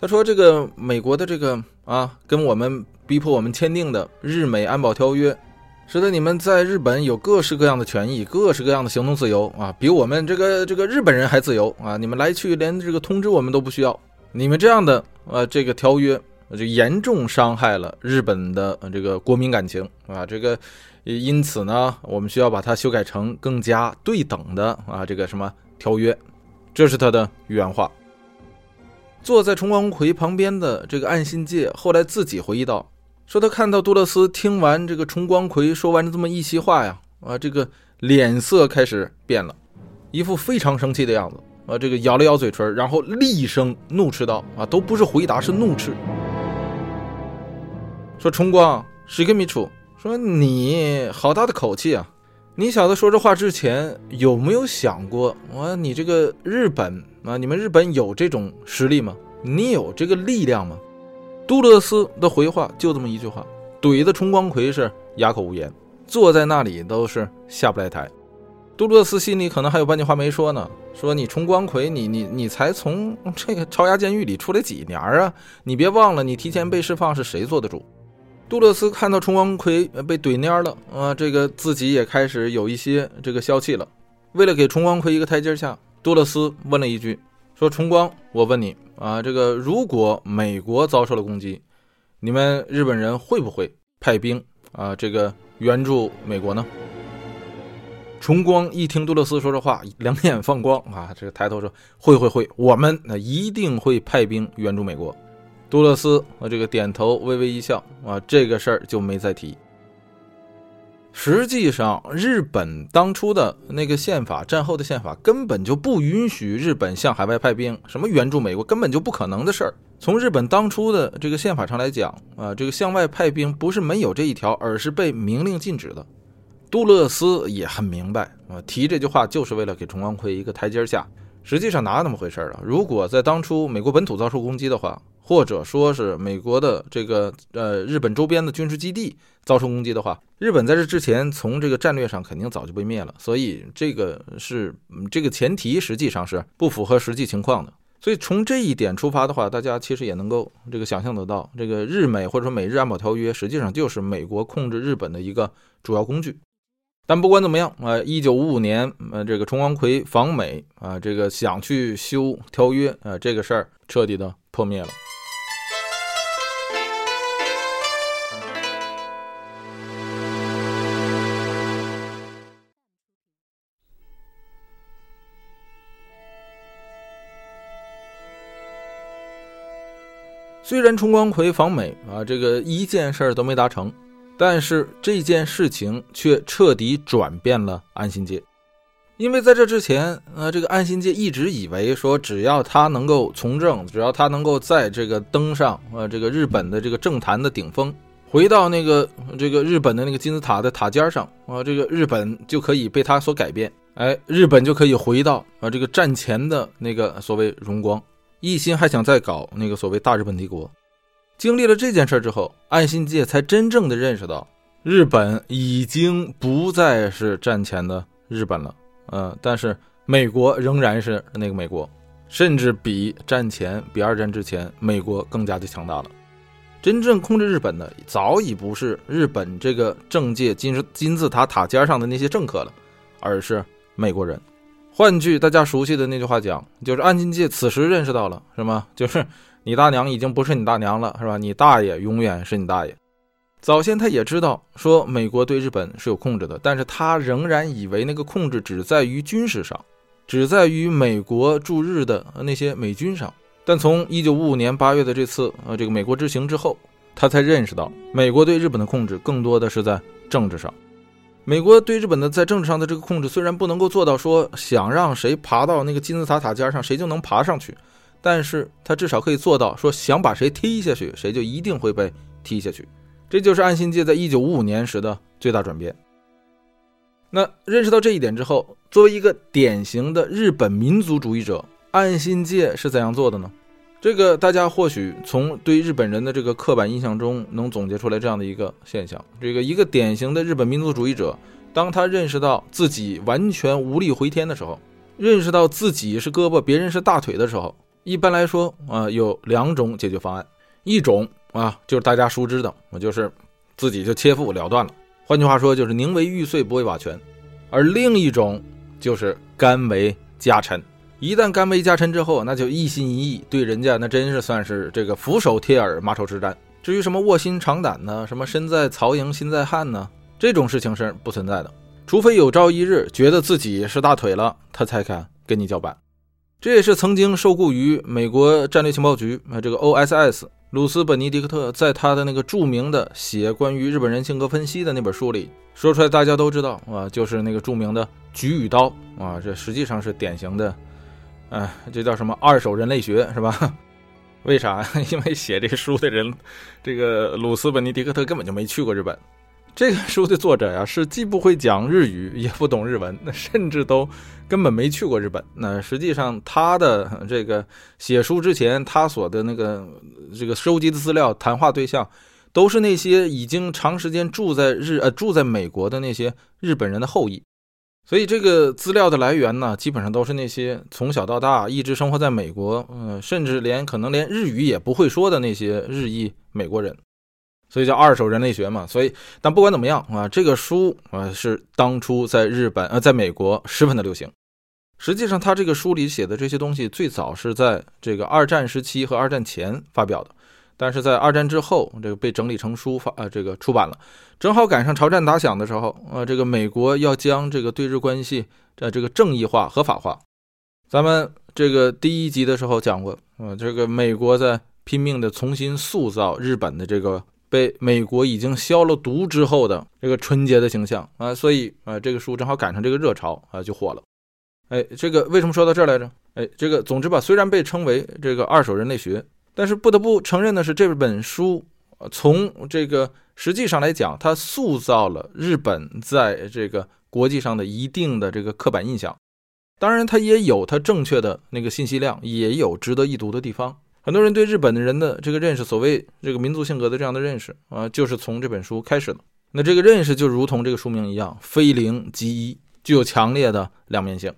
他说这个美国的这个啊，跟我们逼迫我们签订的日美安保条约，使得你们在日本有各式各样的权益，各式各样的行动自由啊，比我们这个这个日本人还自由啊。你们来去连这个通知我们都不需要。”你们这样的呃，这个条约就严重伤害了日本的这个国民感情啊，这个因此呢，我们需要把它修改成更加对等的啊，这个什么条约，这是他的原话。坐在重光葵旁边的这个岸信介后来自己回忆道，说他看到杜勒斯听完这个重光葵说完这么一席话呀，啊，这个脸色开始变了，一副非常生气的样子。啊，这个咬了咬嘴唇，然后厉声怒斥道：“啊，都不是回答，是怒斥。说重光，石根米楚，说你好大的口气啊！你小子说这话之前有没有想过，我你这个日本啊，你们日本有这种实力吗？你有这个力量吗？”杜勒斯的回话就这么一句话，怼的重光葵是哑口无言，坐在那里都是下不来台。杜勒斯心里可能还有半句话没说呢。说你重光葵，你你你才从这个朝押监狱里出来几年啊？你别忘了，你提前被释放是谁做的主？杜勒斯看到重光葵被怼蔫了啊，这个自己也开始有一些这个消气了。为了给重光葵一个台阶下，杜勒斯问了一句：“说重光，我问你啊，这个如果美国遭受了攻击，你们日本人会不会派兵啊？这个援助美国呢？”崇光一听杜勒斯说这话，两眼放光啊！这个抬头说：“会会会，我们那一定会派兵援助美国。”杜勒斯啊，这个点头，微微一笑啊，这个事儿就没再提。实际上，日本当初的那个宪法，战后的宪法根本就不允许日本向海外派兵，什么援助美国，根本就不可能的事儿。从日本当初的这个宪法上来讲啊，这个向外派兵不是没有这一条，而是被明令禁止的。杜勒斯也很明白啊，提这句话就是为了给重光葵一个台阶下。实际上哪有那么回事儿啊？如果在当初美国本土遭受攻击的话，或者说是美国的这个呃日本周边的军事基地遭受攻击的话，日本在这之前从这个战略上肯定早就被灭了。所以这个是这个前提实际上是不符合实际情况的。所以从这一点出发的话，大家其实也能够这个想象得到，这个日美或者说美日安保条约实际上就是美国控制日本的一个主要工具。但不管怎么样啊，一九五五年，呃，这个重光葵访美啊，这个想去修条约啊，这个事儿彻底的破灭了。虽然重光葵访美啊，这个一件事儿都没达成。但是这件事情却彻底转变了安信介，因为在这之前，呃，这个安信介一直以为说，只要他能够从政，只要他能够在这个登上呃这个日本的这个政坛的顶峰，回到那个这个日本的那个金字塔的塔尖上，啊，这个日本就可以被他所改变，哎，日本就可以回到啊这个战前的那个所谓荣光，一心还想再搞那个所谓大日本帝国。经历了这件事之后，岸信介才真正的认识到，日本已经不再是战前的日本了。嗯，但是美国仍然是那个美国，甚至比战前、比二战之前，美国更加的强大了。真正控制日本的，早已不是日本这个政界金金字塔塔尖上的那些政客了，而是美国人。换句大家熟悉的那句话讲，就是安金介此时认识到了，是吗？(laughs) 就是你大娘已经不是你大娘了，是吧？你大爷永远是你大爷。早先他也知道说美国对日本是有控制的，但是他仍然以为那个控制只在于军事上，只在于美国驻日的那些美军上。但从一九五五年八月的这次呃这个美国之行之后，他才认识到美国对日本的控制更多的是在政治上。美国对日本的在政治上的这个控制虽然不能够做到说想让谁爬到那个金字塔塔尖上谁就能爬上去，但是他至少可以做到说想把谁踢下去谁就一定会被踢下去。这就是岸信介在一九五五年时的最大转变。那认识到这一点之后，作为一个典型的日本民族主义者，岸信介是怎样做的呢？这个大家或许从对日本人的这个刻板印象中能总结出来这样的一个现象：这个一个典型的日本民族主义者，当他认识到自己完全无力回天的时候，认识到自己是胳膊，别人是大腿的时候，一般来说啊，有两种解决方案，一种。啊，就是大家熟知的，我就是自己就切腹了断了。换句话说，就是宁为玉碎不为瓦全。而另一种就是甘为家臣。一旦甘为家臣之后，那就一心一意对人家，那真是算是这个俯首帖耳、马首是瞻。至于什么卧薪尝胆呢？什么身在曹营心在汉呢？这种事情是不存在的。除非有朝一日觉得自己是大腿了，他才敢跟你叫板。这也是曾经受雇于美国战略情报局啊，这个 OSS。鲁斯·本尼迪克特在他的那个著名的写关于日本人性格分析的那本书里说出来，大家都知道啊，就是那个著名的“菊与刀”啊，这实际上是典型的，哎，这叫什么二手人类学是吧？(laughs) 为啥？(laughs) 因为写这书的人，这个鲁斯·本尼迪克特根本就没去过日本。这个书的作者呀，是既不会讲日语，也不懂日文，那甚至都根本没去过日本。那实际上，他的这个写书之前，他所的那个这个收集的资料、谈话对象，都是那些已经长时间住在日呃住在美国的那些日本人的后裔。所以，这个资料的来源呢，基本上都是那些从小到大一直生活在美国，嗯，甚至连可能连日语也不会说的那些日裔美国人。所以叫二手人类学嘛，所以但不管怎么样啊，这个书啊是当初在日本呃，在美国十分的流行。实际上，他这个书里写的这些东西，最早是在这个二战时期和二战前发表的，但是在二战之后，这个被整理成书发呃这个出版了，正好赶上朝战打响的时候，呃，这个美国要将这个对日关系的这个正义化、合法化。咱们这个第一集的时候讲过，呃，这个美国在拼命的重新塑造日本的这个。被美国已经消了毒之后的这个纯洁的形象啊，所以啊，这个书正好赶上这个热潮啊，就火了。哎，这个为什么说到这儿来着？哎，这个总之吧，虽然被称为这个二手人类学，但是不得不承认的是，这本书从这个实际上来讲，它塑造了日本在这个国际上的一定的这个刻板印象。当然，它也有它正确的那个信息量，也有值得一读的地方。很多人对日本的人的这个认识，所谓这个民族性格的这样的认识啊，就是从这本书开始的。那这个认识就如同这个书名一样，非零即一，具有强烈的两面性。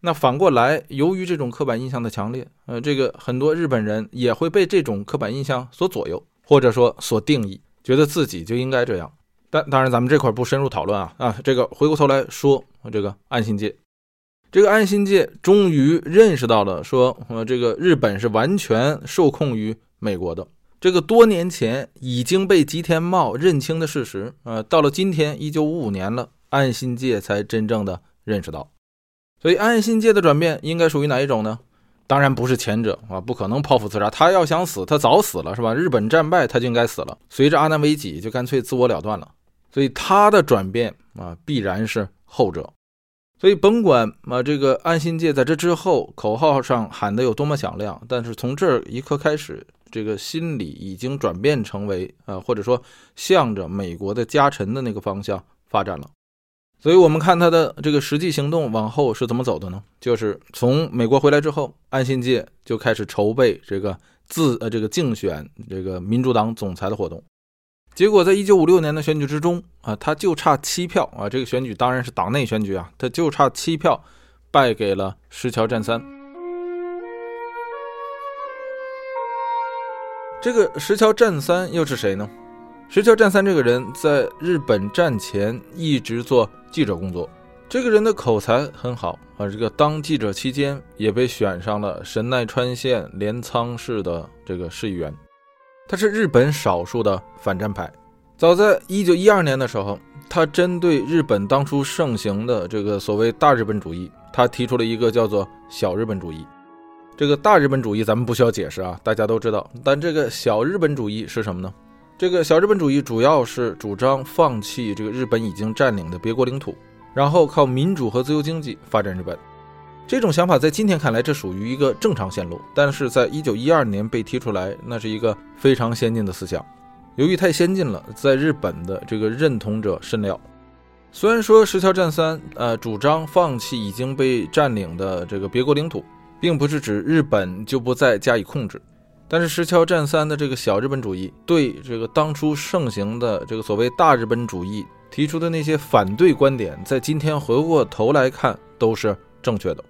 那反过来，由于这种刻板印象的强烈，呃，这个很多日本人也会被这种刻板印象所左右，或者说所定义，觉得自己就应该这样。但当然，咱们这块不深入讨论啊啊，这个回过头来说，这个岸信介。这个安信介终于认识到了，说，呃，这个日本是完全受控于美国的。这个多年前已经被吉田茂认清的事实，呃，到了今天一九五五年了，安信介才真正的认识到。所以，安信介的转变应该属于哪一种呢？当然不是前者啊，不可能剖腹自杀。他要想死，他早死了，是吧？日本战败，他就应该死了。随着阿南惟几，就干脆自我了断了。所以，他的转变啊，必然是后者。所以甭管啊这个安信介在这之后口号上喊的有多么响亮，但是从这一刻开始，这个心理已经转变成为啊或者说向着美国的家臣的那个方向发展了。所以我们看他的这个实际行动往后是怎么走的呢？就是从美国回来之后，安信介就开始筹备这个自呃这个竞选这个民主党总裁的活动。结果在一九五六年的选举之中啊，他就差七票啊，这个选举当然是党内选举啊，他就差七票败给了石桥战三。这个石桥战三又是谁呢？石桥战三这个人在日本战前一直做记者工作，这个人的口才很好啊，这个当记者期间也被选上了神奈川县镰仓市的这个市议员。他是日本少数的反战派。早在一九一二年的时候，他针对日本当初盛行的这个所谓大日本主义，他提出了一个叫做小日本主义。这个大日本主义咱们不需要解释啊，大家都知道。但这个小日本主义是什么呢？这个小日本主义主要是主张放弃这个日本已经占领的别国领土，然后靠民主和自由经济发展日本。这种想法在今天看来，这属于一个正常线路，但是在一九一二年被提出来，那是一个非常先进的思想。由于太先进了，在日本的这个认同者甚料。虽然说石桥战三呃主张放弃已经被占领的这个别国领土，并不是指日本就不再加以控制，但是石桥战三的这个小日本主义对这个当初盛行的这个所谓大日本主义提出的那些反对观点，在今天回过头来看都是正确的。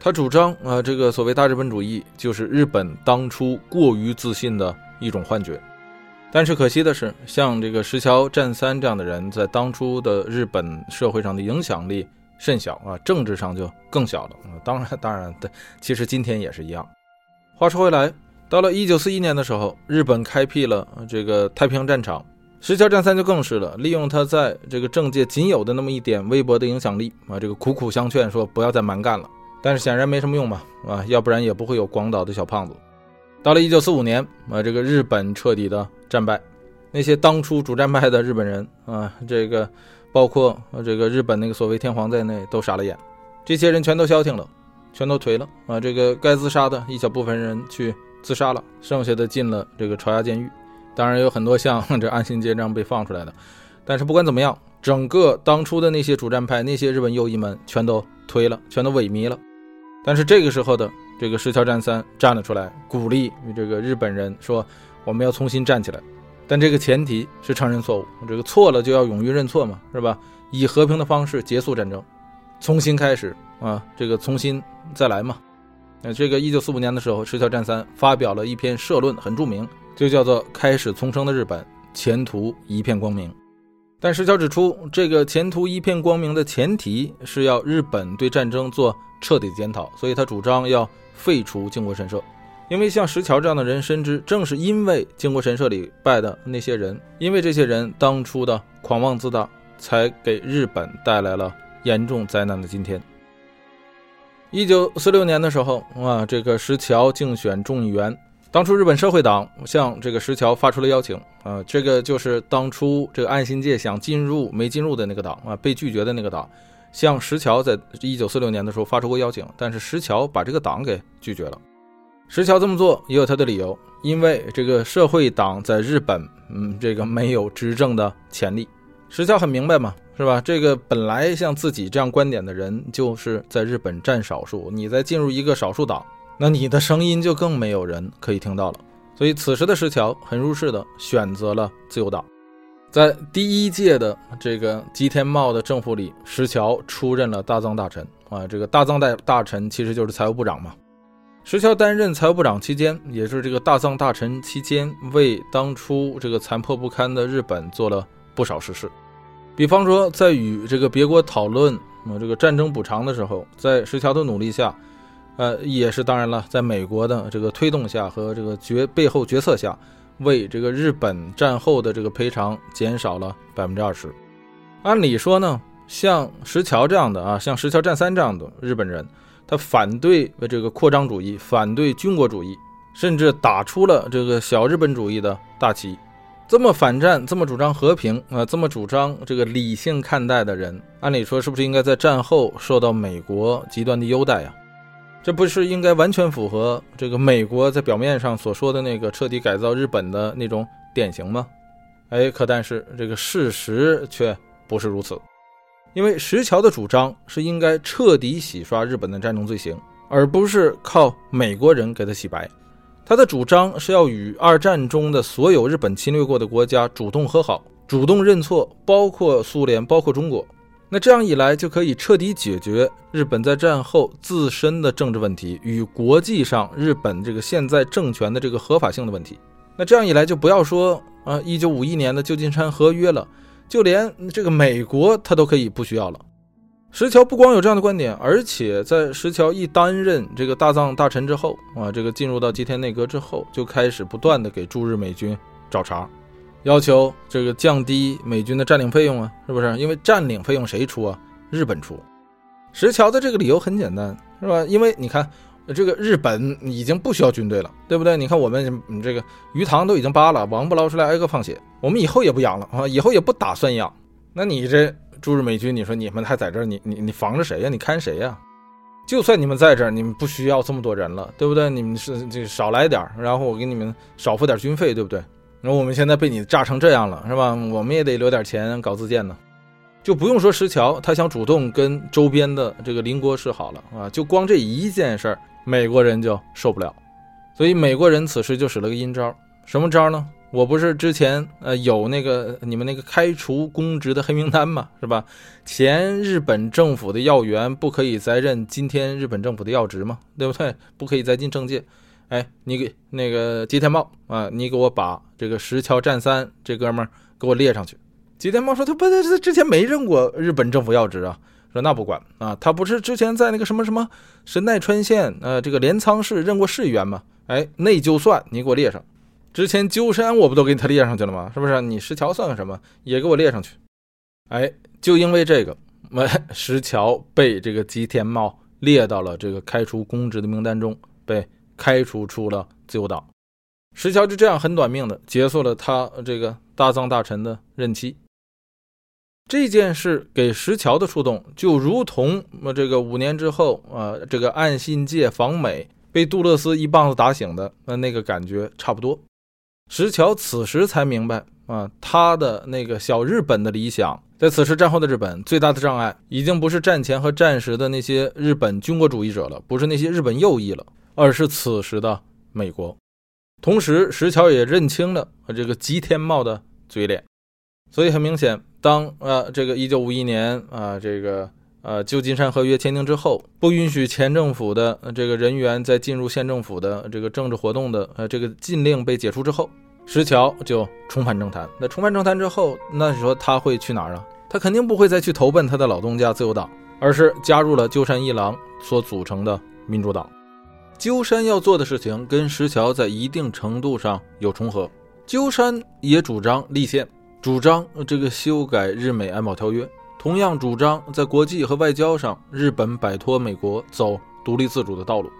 他主张啊，这个所谓大日本主义就是日本当初过于自信的一种幻觉。但是可惜的是，像这个石桥战三这样的人，在当初的日本社会上的影响力甚小啊，政治上就更小了啊。当然，当然，对，其实今天也是一样。话说回来，到了一九四一年的时候，日本开辟了这个太平洋战场，石桥战三就更是了，利用他在这个政界仅有的那么一点微薄的影响力啊，这个苦苦相劝说不要再蛮干了。但是显然没什么用嘛，啊，要不然也不会有广岛的小胖子。到了一九四五年，啊，这个日本彻底的战败，那些当初主战派的日本人啊，这个包括这个日本那个所谓天皇在内，都傻了眼。这些人全都消停了，全都颓了啊！这个该自杀的一小部分人去自杀了，剩下的进了这个朝押监狱。当然有很多像 (laughs) 这安信街这样被放出来的。但是不管怎么样，整个当初的那些主战派，那些日本右翼们全都推了，全都萎靡了。但是这个时候的这个石桥战三站了出来，鼓励这个日本人说：“我们要重新站起来。”但这个前提是承认错误，这个错了就要勇于认错嘛，是吧？以和平的方式结束战争，重新开始啊，这个重新再来嘛。那这个一九四五年的时候，石桥战三发表了一篇社论，很著名，就叫做《开始重生的日本，前途一片光明》。但石桥指出，这个前途一片光明的前提是要日本对战争做彻底的检讨，所以他主张要废除靖国神社。因为像石桥这样的人深知，正是因为靖国神社里拜的那些人，因为这些人当初的狂妄自大，才给日本带来了严重灾难的今天。一九四六年的时候，啊，这个石桥竞选众议员。当初日本社会党向这个石桥发出了邀请，啊，这个就是当初这个岸信介想进入没进入的那个党啊，被拒绝的那个党，向石桥在一九四六年的时候发出过邀请，但是石桥把这个党给拒绝了。石桥这么做也有他的理由，因为这个社会党在日本，嗯，这个没有执政的潜力。石桥很明白嘛，是吧？这个本来像自己这样观点的人，就是在日本占少数，你再进入一个少数党。那你的声音就更没有人可以听到了，所以此时的石桥很入世的选择了自由党，在第一届的这个吉田茂的政府里，石桥出任了大藏大臣啊，这个大藏大大臣其实就是财务部长嘛。石桥担任财务部长期间，也就是这个大藏大臣期间，为当初这个残破不堪的日本做了不少实事，比方说在与这个别国讨论啊这个战争补偿的时候，在石桥的努力下。呃，也是当然了，在美国的这个推动下和这个决背后决策下，为这个日本战后的这个赔偿减少了百分之二十。按理说呢，像石桥这样的啊，像石桥战三这样的日本人，他反对这个扩张主义，反对军国主义，甚至打出了这个小日本主义的大旗。这么反战、这么主张和平啊、这么主张这个理性看待的人，按理说是不是应该在战后受到美国极端的优待呀？这不是应该完全符合这个美国在表面上所说的那个彻底改造日本的那种典型吗？哎，可但是这个事实却不是如此，因为石桥的主张是应该彻底洗刷日本的战争罪行，而不是靠美国人给他洗白。他的主张是要与二战中的所有日本侵略过的国家主动和好，主动认错，包括苏联，包括中国。那这样一来，就可以彻底解决日本在战后自身的政治问题与国际上日本这个现在政权的这个合法性的问题。那这样一来，就不要说啊，一九五一年的旧金山合约了，就连这个美国他都可以不需要了。石桥不光有这样的观点，而且在石桥一担任这个大藏大臣之后啊，这个进入到吉田内阁之后，就开始不断的给驻日美军找茬，要求这个降低美军的占领费用啊，是不是？因为占领费用谁出啊？日本出。石桥的这个理由很简单，是吧？因为你看，这个日本已经不需要军队了，对不对？你看我们这个鱼塘都已经扒了，王八捞出来挨个放血，我们以后也不养了啊，以后也不打算养。那你这？驻日美军，你说你们还在这儿，你你你防着谁呀？你看谁呀？就算你们在这儿，你们不需要这么多人了，对不对？你们是这少来点然后我给你们少付点军费，对不对？然后我们现在被你炸成这样了，是吧？我们也得留点钱搞自建呢。就不用说石桥，他想主动跟周边的这个邻国示好了啊，就光这一件事儿，美国人就受不了，所以美国人此时就使了个阴招，什么招呢？我不是之前呃有那个你们那个开除公职的黑名单嘛，是吧？前日本政府的要员不可以再任今天日本政府的要职嘛，对不对？不可以再进政界。哎，你给那个吉田茂啊，你给我把这个石桥战三这哥们儿给我列上去。吉田茂说他不，他之前没任过日本政府要职啊。说那不管啊，他不是之前在那个什么什么神奈川县呃这个镰仓市任过市议员吗？哎，那就算你给我列上。之前鸠山我不都给他列上去了吗？是不是？你石桥算个什么？也给我列上去。哎，就因为这个，(laughs) 石桥被这个吉田茂列到了这个开除公职的名单中，被开除出了自由党。石桥就这样很短命的结束了他这个大藏大臣的任期。这件事给石桥的触动，就如同呃这个五年之后啊，这个岸信介访美被杜勒斯一棒子打醒的那那个感觉差不多。石桥此时才明白啊，他的那个小日本的理想，在此时战后的日本最大的障碍，已经不是战前和战时的那些日本军国主义者了，不是那些日本右翼了，而是此时的美国。同时，石桥也认清了这个吉田茂的嘴脸，所以很明显，当呃这个一九五一年啊这个呃旧金山合约签订之后，不允许前政府的这个人员再进入县政府的这个政治活动的呃这个禁令被解除之后。石桥就重返政坛。那重返政坛之后，那你说他会去哪儿啊？他肯定不会再去投奔他的老东家自由党，而是加入了鸠山一郎所组成的民主党。鸠山要做的事情跟石桥在一定程度上有重合。鸠山也主张立宪，主张这个修改日美安保条约，同样主张在国际和外交上日本摆脱美国，走独立自主的道路。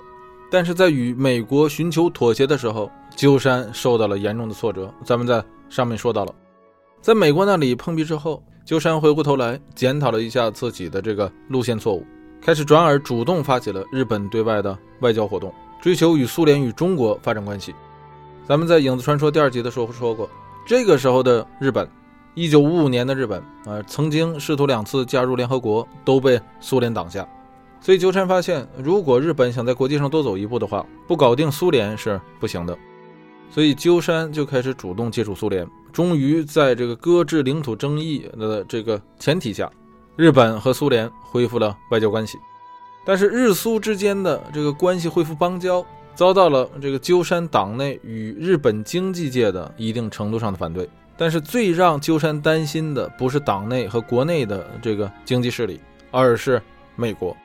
但是在与美国寻求妥协的时候，鸠山受到了严重的挫折。咱们在上面说到了，在美国那里碰壁之后，鸠山回过头来检讨了一下自己的这个路线错误，开始转而主动发起了日本对外的外交活动，追求与苏联与中国发展关系。咱们在《影子传说》第二集的时候说过，这个时候的日本，一九五五年的日本啊，曾经试图两次加入联合国，都被苏联挡下。所以鸠山发现，如果日本想在国际上多走一步的话，不搞定苏联是不行的。所以鸠山就开始主动接触苏联，终于在这个搁置领土争议的这个前提下，日本和苏联恢复了外交关系。但是日苏之间的这个关系恢复邦交，遭到了这个鸠山党内与日本经济界的一定程度上的反对。但是最让鸠山担心的不是党内和国内的这个经济势力，而是美国。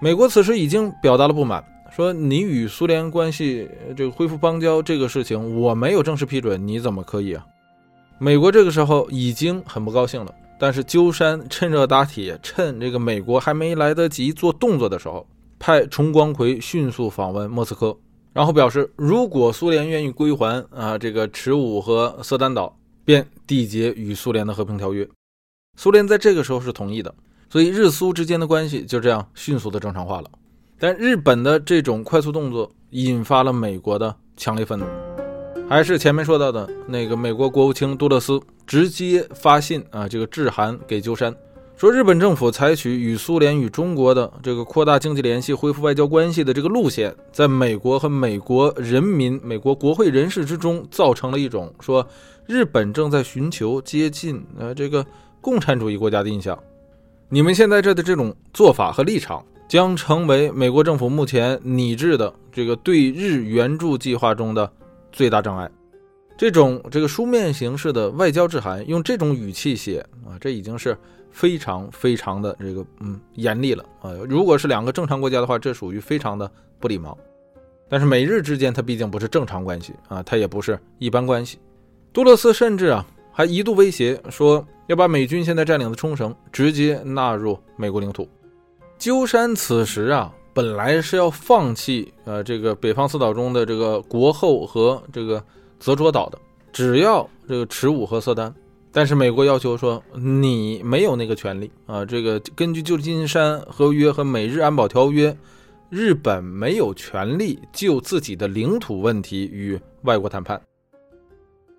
美国此时已经表达了不满，说你与苏联关系这个恢复邦交这个事情，我没有正式批准，你怎么可以啊？美国这个时候已经很不高兴了，但是鸠山趁热打铁，趁这个美国还没来得及做动作的时候，派重光葵迅速访问莫斯科，然后表示，如果苏联愿意归还啊这个耻武和色丹岛，便缔结与苏联的和平条约。苏联在这个时候是同意的，所以日苏之间的关系就这样迅速的正常化了。但日本的这种快速动作引发了美国的强烈愤怒，还是前面说到的那个美国国务卿杜勒斯直接发信啊这个致函给鸠山。说日本政府采取与苏联与中国的这个扩大经济联系、恢复外交关系的这个路线，在美国和美国人民、美国国会人士之中，造成了一种说日本正在寻求接近呃这个共产主义国家的印象。你们现在这的这种做法和立场，将成为美国政府目前拟制的这个对日援助计划中的最大障碍。这种这个书面形式的外交致函，用这种语气写啊，这已经是。非常非常的这个嗯严厉了啊！如果是两个正常国家的话，这属于非常的不礼貌。但是美日之间，它毕竟不是正常关系啊，它也不是一般关系。杜勒斯甚至啊还一度威胁说要把美军现在占领的冲绳直接纳入美国领土。鸠山此时啊本来是要放弃呃这个北方四岛中的这个国后和这个泽卓岛的，只要这个持武和色丹。但是美国要求说，你没有那个权利啊！这个根据旧金山合约和美日安保条约，日本没有权利就自己的领土问题与外国谈判。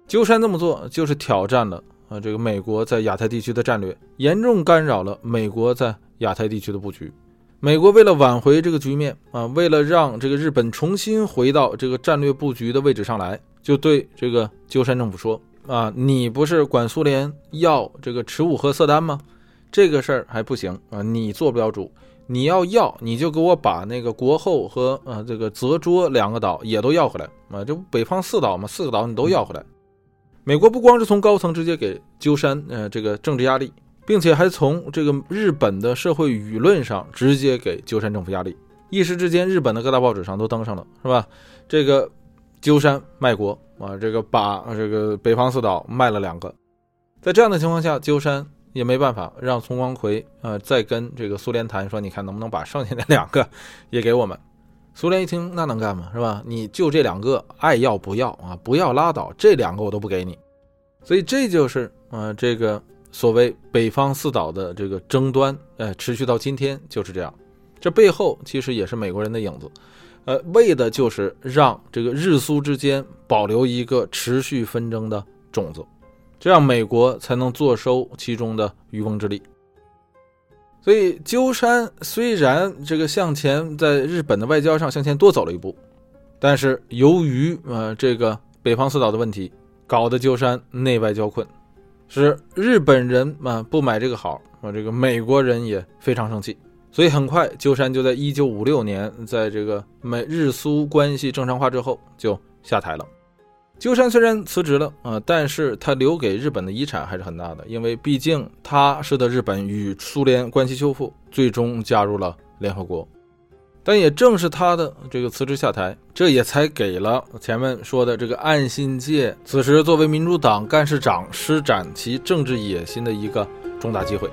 鸠山这么做就是挑战了啊！这个美国在亚太地区的战略，严重干扰了美国在亚太地区的布局。美国为了挽回这个局面啊，为了让这个日本重新回到这个战略布局的位置上来，就对这个鸠山政府说。啊，你不是管苏联要这个持武和色丹吗？这个事儿还不行啊，你做不了主。你要要，你就给我把那个国后和呃这个泽卓两个岛也都要回来啊，这不北方四岛吗？四个岛你都要回来。美国不光是从高层直接给鸠山呃这个政治压力，并且还从这个日本的社会舆论上直接给鸠山政府压力。一时之间，日本的各大报纸上都登上了，是吧？这个。鸠山卖国啊，这个把这个北方四岛卖了两个，在这样的情况下，鸠山也没办法让丛光奎啊再跟这个苏联谈，说你看能不能把剩下的两个也给我们。苏联一听，那能干吗？是吧？你就这两个，爱要不要啊？不要拉倒，这两个我都不给你。所以这就是啊，这个所谓北方四岛的这个争端，呃，持续到今天就是这样。这背后其实也是美国人的影子。呃，为的就是让这个日苏之间保留一个持续纷争的种子，这样美国才能坐收其中的渔翁之利。所以，鸠山虽然这个向前在日本的外交上向前多走了一步，但是由于呃这个北方四岛的问题，搞得鸠山内外交困，使日本人啊不买这个好，啊这个美国人也非常生气。所以很快，鸠山就在一九五六年，在这个美日苏关系正常化之后就下台了。鸠山虽然辞职了啊，但是他留给日本的遗产还是很大的，因为毕竟他使得日本与苏联关系修复，最终加入了联合国。但也正是他的这个辞职下台，这也才给了前面说的这个岸信介此时作为民主党干事长施展其政治野心的一个重大机会。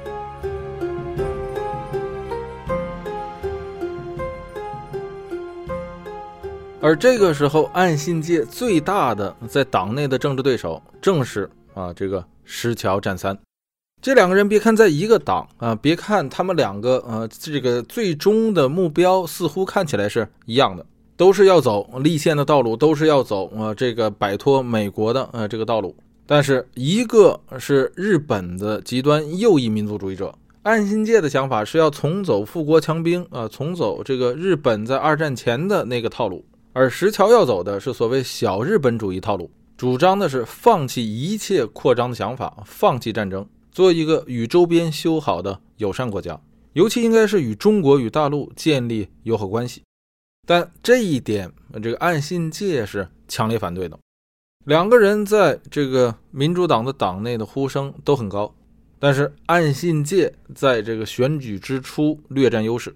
而这个时候，岸信介最大的在党内的政治对手正是啊这个石桥战三。这两个人别看在一个党啊，别看他们两个呃这个最终的目标似乎看起来是一样的，都是要走立宪的道路，都是要走啊这个摆脱美国的呃这个道路。但是一个是日本的极端右翼民族主义者，岸信介的想法是要重走富国强兵啊，重走这个日本在二战前的那个套路。而石桥要走的是所谓小日本主义套路，主张的是放弃一切扩张的想法，放弃战争，做一个与周边修好的友善国家，尤其应该是与中国与大陆建立友好关系。但这一点，这个岸信介是强烈反对的。两个人在这个民主党的党内的呼声都很高，但是岸信介在这个选举之初略占优势。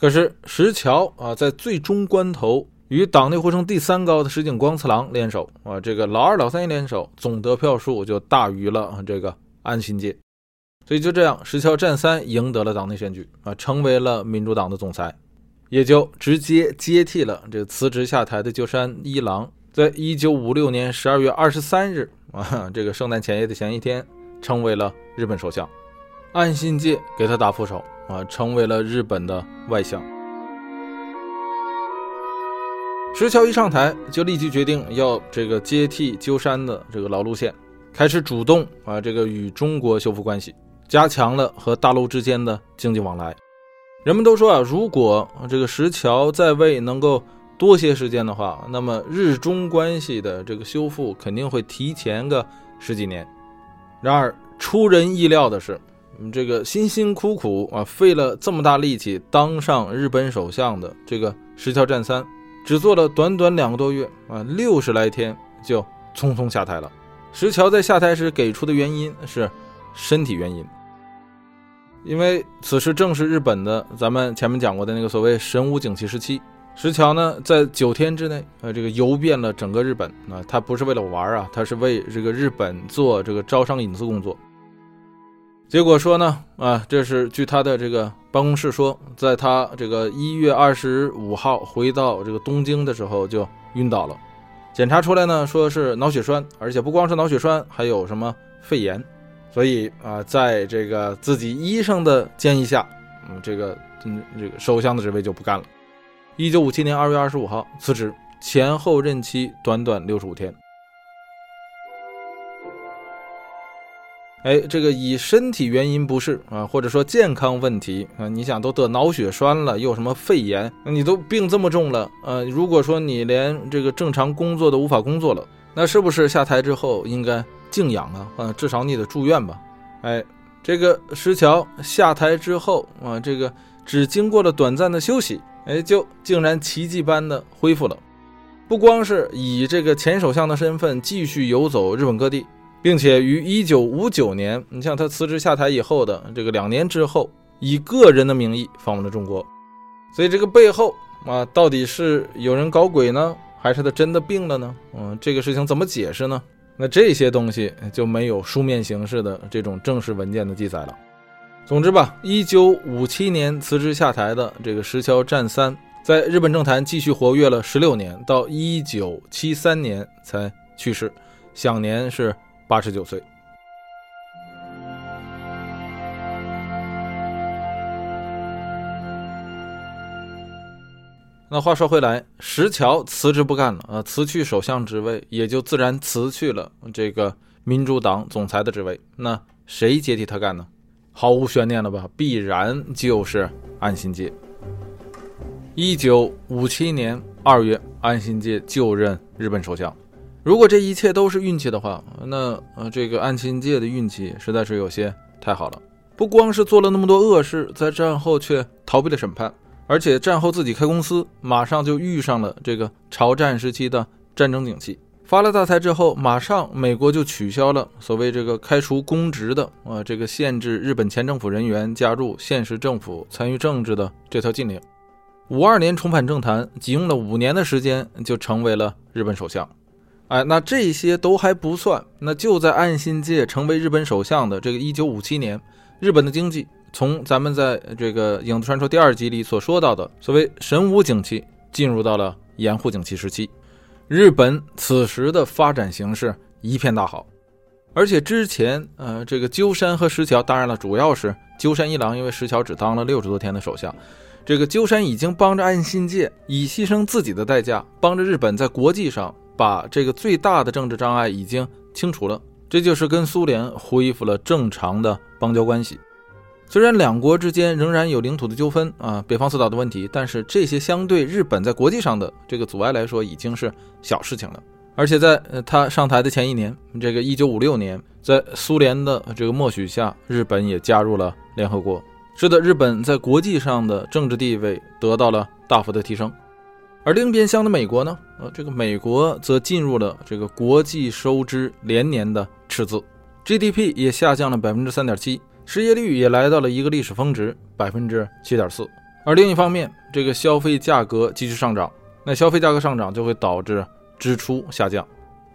可是石桥啊，在最终关头。与党内呼声第三高的石井光次郎联手啊，这个老二老三一联手，总得票数就大于了这个安信介，所以就这样，石桥战三赢得了党内选举啊，成为了民主党的总裁。也就直接接替了这个辞职下台的鸠山一郎，在一九五六年十二月二十三日啊，这个圣诞前夜的前一天，成为了日本首相。岸信介给他打副手啊，成为了日本的外相。石桥一上台，就立即决定要这个接替鸠山的这个老路线，开始主动啊这个与中国修复关系，加强了和大陆之间的经济往来。人们都说啊，如果这个石桥在位能够多些时间的话，那么日中关系的这个修复肯定会提前个十几年。然而出人意料的是。这个辛辛苦苦啊，费了这么大力气当上日本首相的这个石桥战三，只做了短短两个多月啊，六十来天就匆匆下台了。石桥在下台时给出的原因是身体原因，因为此时正是日本的咱们前面讲过的那个所谓神武景气时期。石桥呢，在九天之内，呃，这个游遍了整个日本啊，他不是为了玩啊，他是为这个日本做这个招商引资工作。结果说呢，啊，这是据他的这个办公室说，在他这个一月二十五号回到这个东京的时候就晕倒了，检查出来呢，说是脑血栓，而且不光是脑血栓，还有什么肺炎，所以啊，在这个自己医生的建议下，嗯，这个嗯这个首相的职位就不干了。一九五七年二月二十五号辞职，前后任期短短六十五天。哎，这个以身体原因不适啊，或者说健康问题啊，你想都得脑血栓了，又什么肺炎，你都病这么重了，呃，如果说你连这个正常工作都无法工作了，那是不是下台之后应该静养啊？啊，至少你得住院吧？哎，这个石桥下台之后啊，这个只经过了短暂的休息，哎，就竟然奇迹般的恢复了，不光是以这个前首相的身份继续游走日本各地。并且于一九五九年，你像他辞职下台以后的这个两年之后，以个人的名义访问了中国，所以这个背后啊，到底是有人搞鬼呢，还是他真的病了呢？嗯，这个事情怎么解释呢？那这些东西就没有书面形式的这种正式文件的记载了。总之吧，一九五七年辞职下台的这个石桥战三，在日本政坛继续活跃了十六年，到一九七三年才去世，享年是。八十九岁。那话说回来，石桥辞职不干了啊，辞去首相职位，也就自然辞去了这个民主党总裁的职位。那谁接替他干呢？毫无悬念了吧？必然就是安信介。一九五七年二月，安信介就任日本首相。如果这一切都是运气的话，那呃，这个安亲界的运气实在是有些太好了。不光是做了那么多恶事，在战后却逃避了审判，而且战后自己开公司，马上就遇上了这个朝战时期的战争景气。发了大财之后，马上美国就取消了所谓这个开除公职的啊，这个限制日本前政府人员加入现实政府参与政治的这条禁令。五二年重返政坛，仅用了五年的时间就成为了日本首相。哎，那这些都还不算，那就在岸信介成为日本首相的这个一九五七年，日本的经济从咱们在这个《影子传说》第二集里所说到的所谓神武景气，进入到了盐户景气时期。日本此时的发展形势一片大好，而且之前呃，这个鸠山和石桥，当然了，主要是鸠山一郎，因为石桥只当了六十多天的首相，这个鸠山已经帮着岸信介以牺牲自己的代价，帮着日本在国际上。把这个最大的政治障碍已经清除了，这就是跟苏联恢复了正常的邦交关系。虽然两国之间仍然有领土的纠纷啊，北方四岛的问题，但是这些相对日本在国际上的这个阻碍来说，已经是小事情了。而且在他上台的前一年，这个一九五六年，在苏联的这个默许下，日本也加入了联合国，使得日本在国际上的政治地位得到了大幅的提升。而另一边厢的美国呢？呃，这个美国则进入了这个国际收支连年的赤字，GDP 也下降了百分之三点七，失业率也来到了一个历史峰值百分之七点四。而另一方面，这个消费价格继续上涨，那消费价格上涨就会导致支出下降，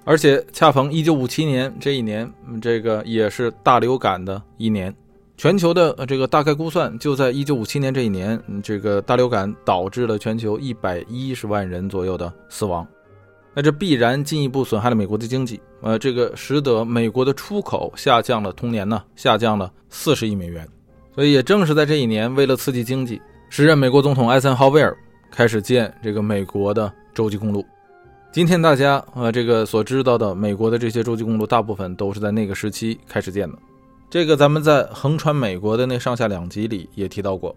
而且恰逢一九五七年这一年，这个也是大流感的一年，全球的呃这个大概估算，就在一九五七年这一年，这个大流感导致了全球一百一十万人左右的死亡。那这必然进一步损害了美国的经济，呃，这个使得美国的出口下降了，同年呢下降了四十亿美元。所以也正是在这一年，为了刺激经济，时任美国总统艾森豪威尔开始建这个美国的洲际公路。今天大家呃这个所知道的美国的这些洲际公路，大部分都是在那个时期开始建的。这个咱们在横穿美国的那上下两集里也提到过，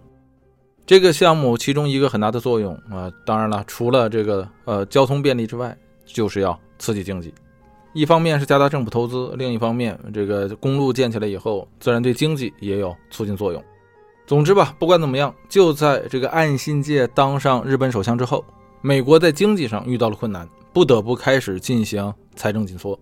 这个项目其中一个很大的作用啊，当然了，除了这个呃交通便利之外，就是要刺激经济。一方面是加大政府投资，另一方面这个公路建起来以后，自然对经济也有促进作用。总之吧，不管怎么样，就在这个岸信介当上日本首相之后，美国在经济上遇到了困难，不得不开始进行财政紧缩。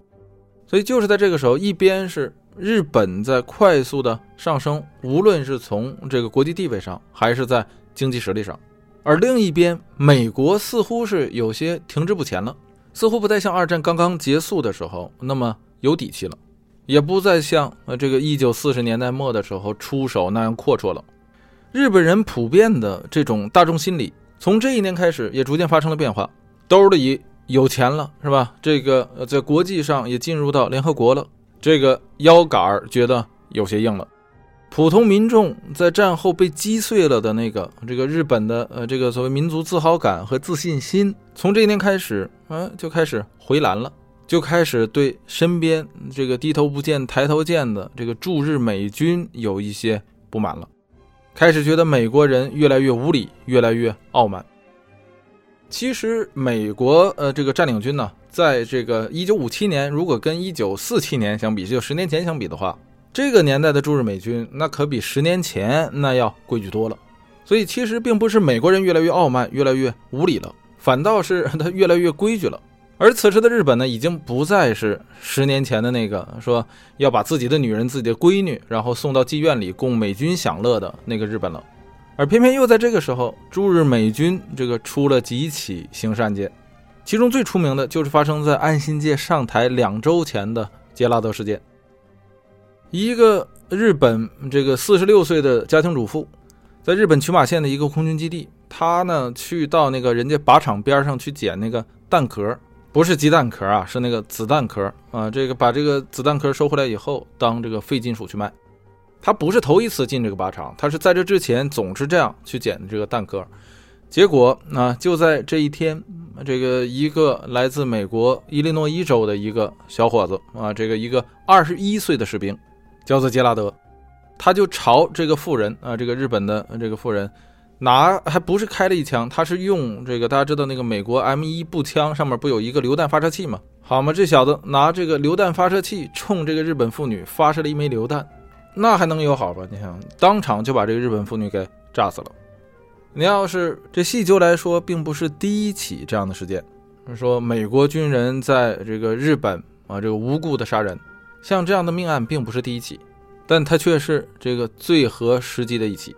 所以就是在这个时候，一边是。日本在快速的上升，无论是从这个国际地位上，还是在经济实力上，而另一边，美国似乎是有些停滞不前了，似乎不再像二战刚刚结束的时候那么有底气了，也不再像呃这个一九四十年代末的时候出手那样阔绰了。日本人普遍的这种大众心理，从这一年开始也逐渐发生了变化，兜里有钱了，是吧？这个呃在国际上也进入到联合国了。这个腰杆儿觉得有些硬了，普通民众在战后被击碎了的那个这个日本的呃这个所谓民族自豪感和自信心，从这一年开始嗯就开始回蓝了，就开始对身边这个低头不见抬头见的这个驻日美军有一些不满了，开始觉得美国人越来越无理，越来越傲慢。其实美国呃这个占领军呢。在这个一九五七年，如果跟一九四七年相比，就十年前相比的话，这个年代的驻日美军那可比十年前那要规矩多了。所以其实并不是美国人越来越傲慢、越来越无理了，反倒是他越来越规矩了。而此时的日本呢，已经不再是十年前的那个说要把自己的女人、自己的闺女，然后送到妓院里供美军享乐的那个日本了。而偏偏又在这个时候，驻日美军这个出了几起刑事案件。其中最出名的就是发生在安信介上台两周前的杰拉德事件。一个日本这个四十六岁的家庭主妇，在日本群马县的一个空军基地，她呢去到那个人家靶场边上去捡那个弹壳，不是鸡蛋壳啊，是那个子弹壳啊。这个把这个子弹壳收回来以后，当这个废金属去卖。他不是头一次进这个靶场，他是在这之前总是这样去捡这个弹壳。结果啊，就在这一天。这个一个来自美国伊利诺伊州的一个小伙子啊，这个一个二十一岁的士兵，叫做杰拉德，他就朝这个妇人啊，这个日本的这个妇人，拿还不是开了一枪，他是用这个大家知道那个美国 M 一步枪上面不有一个榴弹发射器吗？好嘛，这小子拿这个榴弹发射器冲这个日本妇女发射了一枚榴弹，那还能有好吧？你想，当场就把这个日本妇女给炸死了。你要是这细究来说，并不是第一起这样的事件。说美国军人在这个日本啊，这个无故的杀人，像这样的命案并不是第一起，但它却是这个最合时机的一起。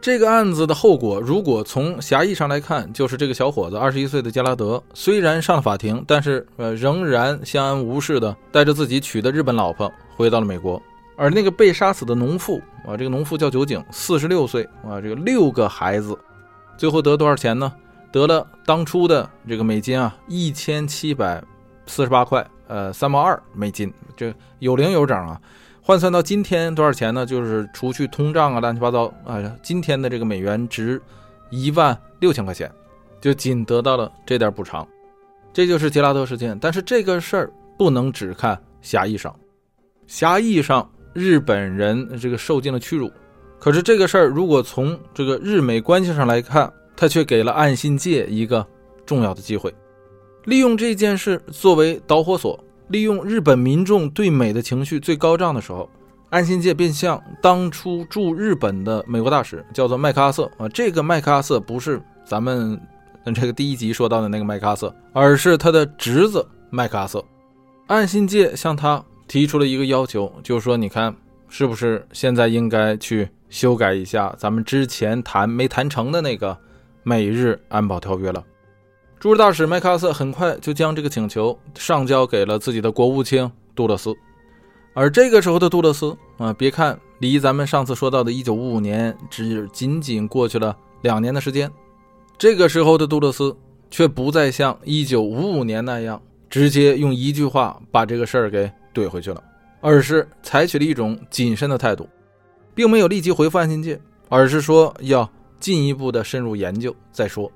这个案子的后果，如果从狭义上来看，就是这个小伙子二十一岁的加拉德，虽然上了法庭，但是呃，仍然相安无事的带着自己娶的日本老婆回到了美国。而那个被杀死的农妇啊，这个农妇叫酒井，四十六岁啊，这个六个孩子，最后得多少钱呢？得了当初的这个美金啊，一千七百四十八块，呃，三毛二美金，这有零有整啊。换算到今天多少钱呢？就是除去通胀啊，乱七八糟啊，今天的这个美元值一万六千块钱，就仅得到了这点补偿。这就是杰拉德事件。但是这个事儿不能只看狭义上，狭义上。日本人这个受尽了屈辱，可是这个事儿如果从这个日美关系上来看，他却给了岸信介一个重要的机会，利用这件事作为导火索，利用日本民众对美的情绪最高涨的时候，岸信介便向当初驻日本的美国大使叫做麦克阿瑟。啊，这个麦克阿瑟不是咱们这个第一集说到的那个麦克阿瑟，而是他的侄子麦克阿瑟，岸信介向他。提出了一个要求，就是说，你看，是不是现在应该去修改一下咱们之前谈没谈成的那个美日安保条约了？驻日大使麦克阿瑟很快就将这个请求上交给了自己的国务卿杜勒斯。而这个时候的杜勒斯啊，别看离咱们上次说到的1955年只仅仅过去了两年的时间。这个时候的杜勒斯却不再像1955年那样直接用一句话把这个事儿给怼回去了，而是采取了一种谨慎的态度，并没有立即回复岸信介，而是说要进一步的深入研究再说。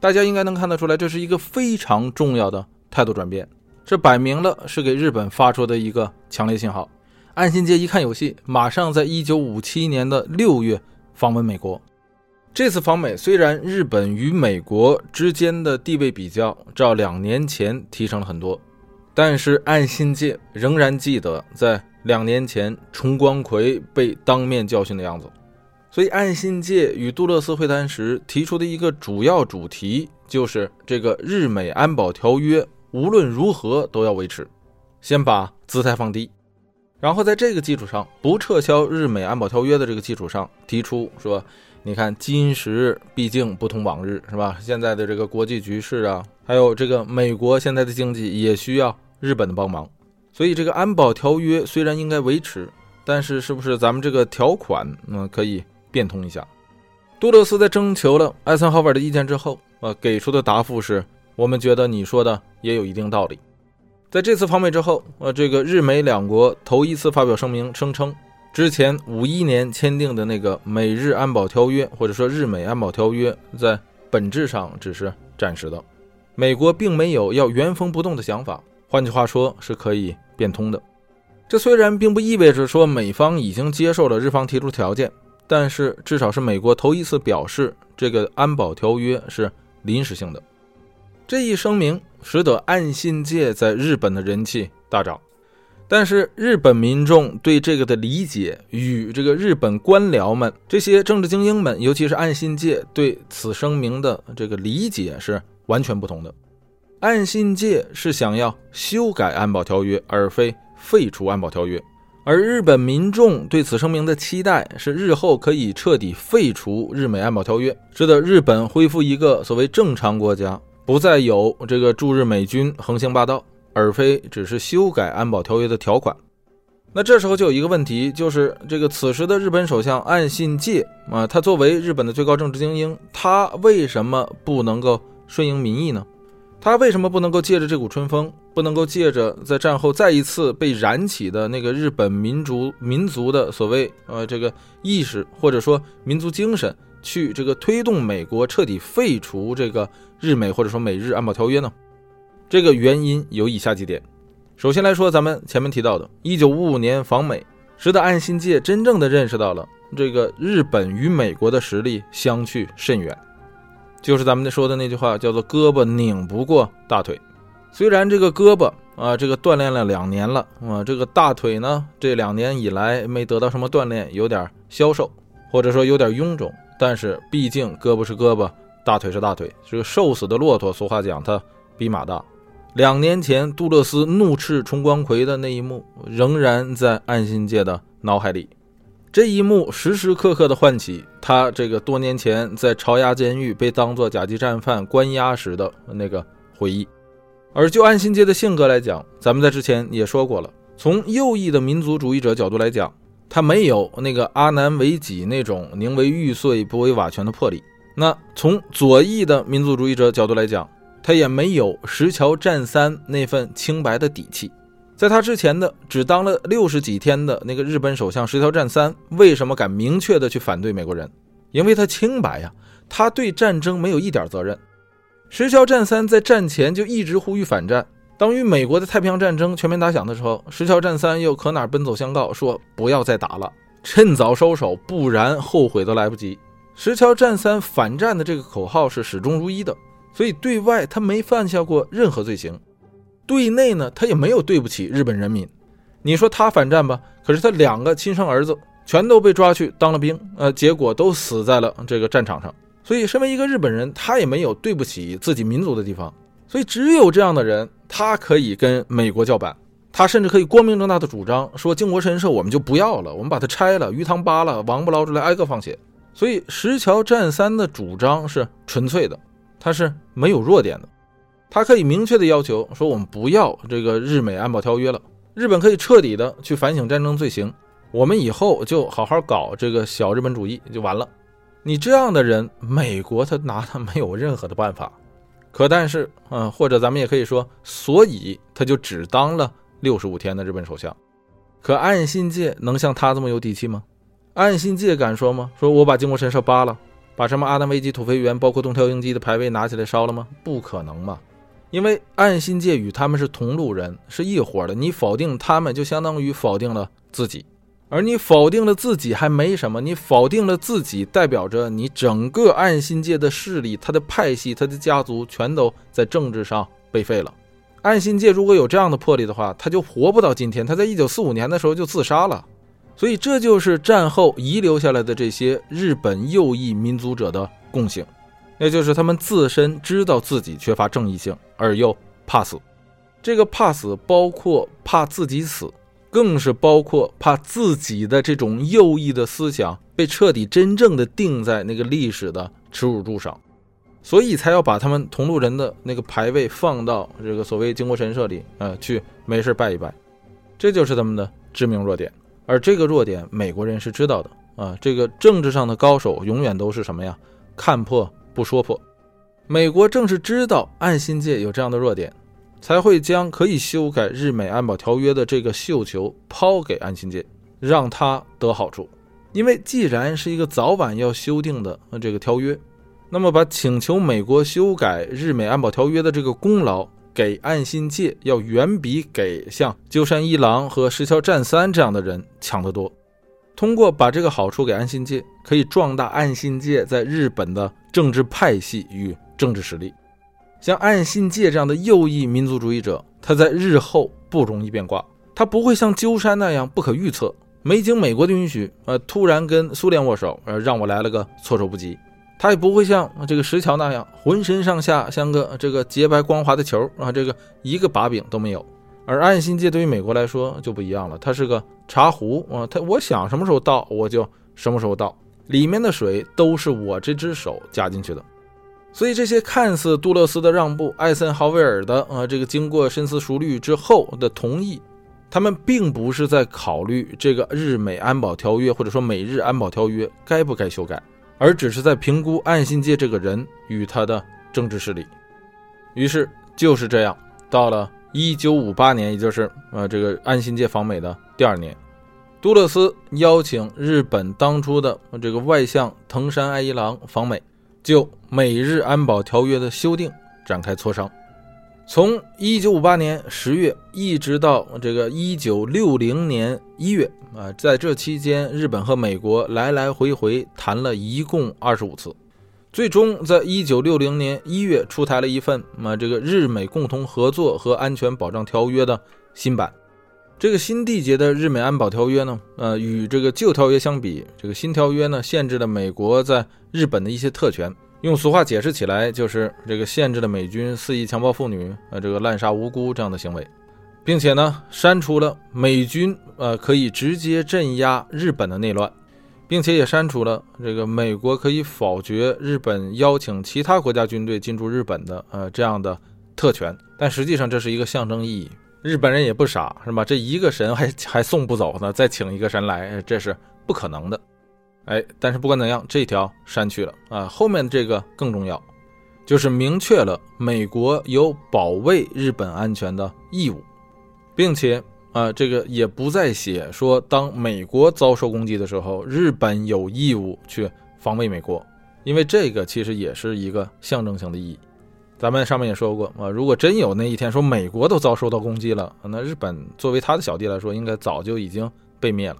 大家应该能看得出来，这是一个非常重要的态度转变，这摆明了是给日本发出的一个强烈信号。岸信介一看有戏，马上在1957年的六月访问美国。这次访美虽然日本与美国之间的地位比较照两年前提升了很多，但是岸信介仍然记得在两年前重光葵被当面教训的样子。所以岸信介与杜勒斯会谈时提出的一个主要主题就是这个日美安保条约无论如何都要维持，先把姿态放低。然后在这个基础上，不撤销日美安保条约的这个基础上，提出说，你看今时毕竟不同往日，是吧？现在的这个国际局势啊，还有这个美国现在的经济也需要日本的帮忙，所以这个安保条约虽然应该维持，但是是不是咱们这个条款嗯可以变通一下？杜勒斯在征求了艾森豪威尔的意见之后，呃，给出的答复是我们觉得你说的也有一定道理。在这次访美之后，呃，这个日美两国头一次发表声明，声称之前五一年签订的那个美日安保条约，或者说日美安保条约，在本质上只是暂时的，美国并没有要原封不动的想法。换句话说，是可以变通的。这虽然并不意味着说美方已经接受了日方提出条件，但是至少是美国头一次表示这个安保条约是临时性的。这一声明。使得岸信介在日本的人气大涨，但是日本民众对这个的理解与这个日本官僚们、这些政治精英们，尤其是岸信介对此声明的这个理解是完全不同的。岸信介是想要修改安保条约，而非废除安保条约，而日本民众对此声明的期待是日后可以彻底废除日美安保条约，使得日本恢复一个所谓正常国家。不再有这个驻日美军横行霸道，而非只是修改安保条约的条款。那这时候就有一个问题，就是这个此时的日本首相岸信介啊，他作为日本的最高政治精英，他为什么不能够顺应民意呢？他为什么不能够借着这股春风，不能够借着在战后再一次被燃起的那个日本民族民族的所谓呃这个意识，或者说民族精神？去这个推动美国彻底废除这个日美或者说美日安保条约呢？这个原因有以下几点。首先来说，咱们前面提到的1955年访美，使得岸信介真正的认识到了这个日本与美国的实力相去甚远，就是咱们说的那句话，叫做“胳膊拧不过大腿”。虽然这个胳膊啊，这个锻炼了两年了啊，这个大腿呢，这两年以来没得到什么锻炼，有点消瘦，或者说有点臃肿。但是毕竟胳膊是胳膊，大腿是大腿，这个瘦死的骆驼，俗话讲它比马大。两年前杜勒斯怒斥重光葵的那一幕，仍然在岸信介的脑海里。这一幕时时刻刻的唤起他这个多年前在朝押监狱被当作甲级战犯关押时的那个回忆。而就岸信介的性格来讲，咱们在之前也说过了，从右翼的民族主义者角度来讲。他没有那个阿南惟几那种宁为玉碎不为瓦全的魄力。那从左翼的民族主义者角度来讲，他也没有石桥战三那份清白的底气。在他之前的只当了六十几天的那个日本首相石桥战三，为什么敢明确的去反对美国人？因为他清白呀，他对战争没有一点责任。石桥战三在战前就一直呼吁反战。当与美国的太平洋战争全面打响的时候，石桥战三又可哪奔走相告，说不要再打了，趁早收手，不然后悔都来不及。石桥战三反战的这个口号是始终如一的，所以对外他没犯下过任何罪行，对内呢他也没有对不起日本人民。你说他反战吧，可是他两个亲生儿子全都被抓去当了兵，呃，结果都死在了这个战场上，所以身为一个日本人，他也没有对不起自己民族的地方。所以只有这样的人。他可以跟美国叫板，他甚至可以光明正大的主张说靖国神社我们就不要了，我们把它拆了，鱼塘扒了，王八捞出来挨个放血。所以石桥战三的主张是纯粹的，他是没有弱点的，他可以明确的要求说我们不要这个日美安保条约了，日本可以彻底的去反省战争罪行，我们以后就好好搞这个小日本主义就完了。你这样的人，美国他拿他没有任何的办法。可但是，嗯，或者咱们也可以说，所以他就只当了六十五天的日本首相。可岸信介能像他这么有底气吗？岸信介敢说吗？说我把靖国神社扒了，把什么阿南危机土肥原，包括东条英机的牌位拿起来烧了吗？不可能嘛！因为岸信介与他们是同路人，是一伙的。你否定他们，就相当于否定了自己。而你否定了自己还没什么，你否定了自己，代表着你整个暗信界的势力、他的派系、他的家族全都在政治上被废了。暗信界如果有这样的魄力的话，他就活不到今天。他在一九四五年的时候就自杀了。所以这就是战后遗留下来的这些日本右翼民族者的共性，那就是他们自身知道自己缺乏正义性，而又怕死。这个怕死包括怕自己死。更是包括怕自己的这种右翼的思想被彻底真正的定在那个历史的耻辱柱上，所以才要把他们同路人的那个牌位放到这个所谓靖国神社里，呃，去没事拜一拜，这就是他们的致命弱点。而这个弱点，美国人是知道的啊。这个政治上的高手永远都是什么呀？看破不说破。美国正是知道岸信界有这样的弱点。才会将可以修改日美安保条约的这个绣球抛给岸信介，让他得好处。因为既然是一个早晚要修订的这个条约，那么把请求美国修改日美安保条约的这个功劳给岸信介，要远比给像鸠山一郎和石桥战三这样的人强得多。通过把这个好处给岸信介，可以壮大岸信介在日本的政治派系与政治实力。像岸信介这样的右翼民族主义者，他在日后不容易变卦，他不会像鸠山那样不可预测，没经美国的允许，呃，突然跟苏联握手，呃，让我来了个措手不及。他也不会像这个石桥那样，浑身上下像个这个洁白光滑的球啊，这个一个把柄都没有。而岸信介对于美国来说就不一样了，他是个茶壶啊，他我想什么时候倒我就什么时候倒，里面的水都是我这只手加进去的。所以这些看似杜勒斯的让步，艾森豪威尔的啊，这个经过深思熟虑之后的同意，他们并不是在考虑这个日美安保条约或者说美日安保条约该不该修改，而只是在评估岸信介这个人与他的政治势力。于是就是这样，到了一九五八年，也就是呃这个安信界访美的第二年，杜勒斯邀请日本当初的这个外相藤山爱一郎访美。就美日安保条约的修订展开磋商，从一九五八年十月一直到这个一九六零年一月啊，在这期间，日本和美国来来回回谈了一共二十五次，最终在一九六零年一月出台了一份啊这个日美共同合作和安全保障条约的新版。这个新缔结的日美安保条约呢，呃，与这个旧条约相比，这个新条约呢，限制了美国在日本的一些特权。用俗话解释起来，就是这个限制了美军肆意强暴妇女，呃，这个滥杀无辜这样的行为，并且呢，删除了美军呃可以直接镇压日本的内乱，并且也删除了这个美国可以否决日本邀请其他国家军队进驻日本的呃这样的特权。但实际上，这是一个象征意义。日本人也不傻，是吧？这一个神还还送不走呢，再请一个神来，这是不可能的。哎，但是不管怎样，这条删去了啊。后面这个更重要，就是明确了美国有保卫日本安全的义务，并且啊，这个也不再写说，当美国遭受攻击的时候，日本有义务去防卫美国，因为这个其实也是一个象征性的意义。咱们上面也说过啊，如果真有那一天说美国都遭受到攻击了，那日本作为他的小弟来说，应该早就已经被灭了。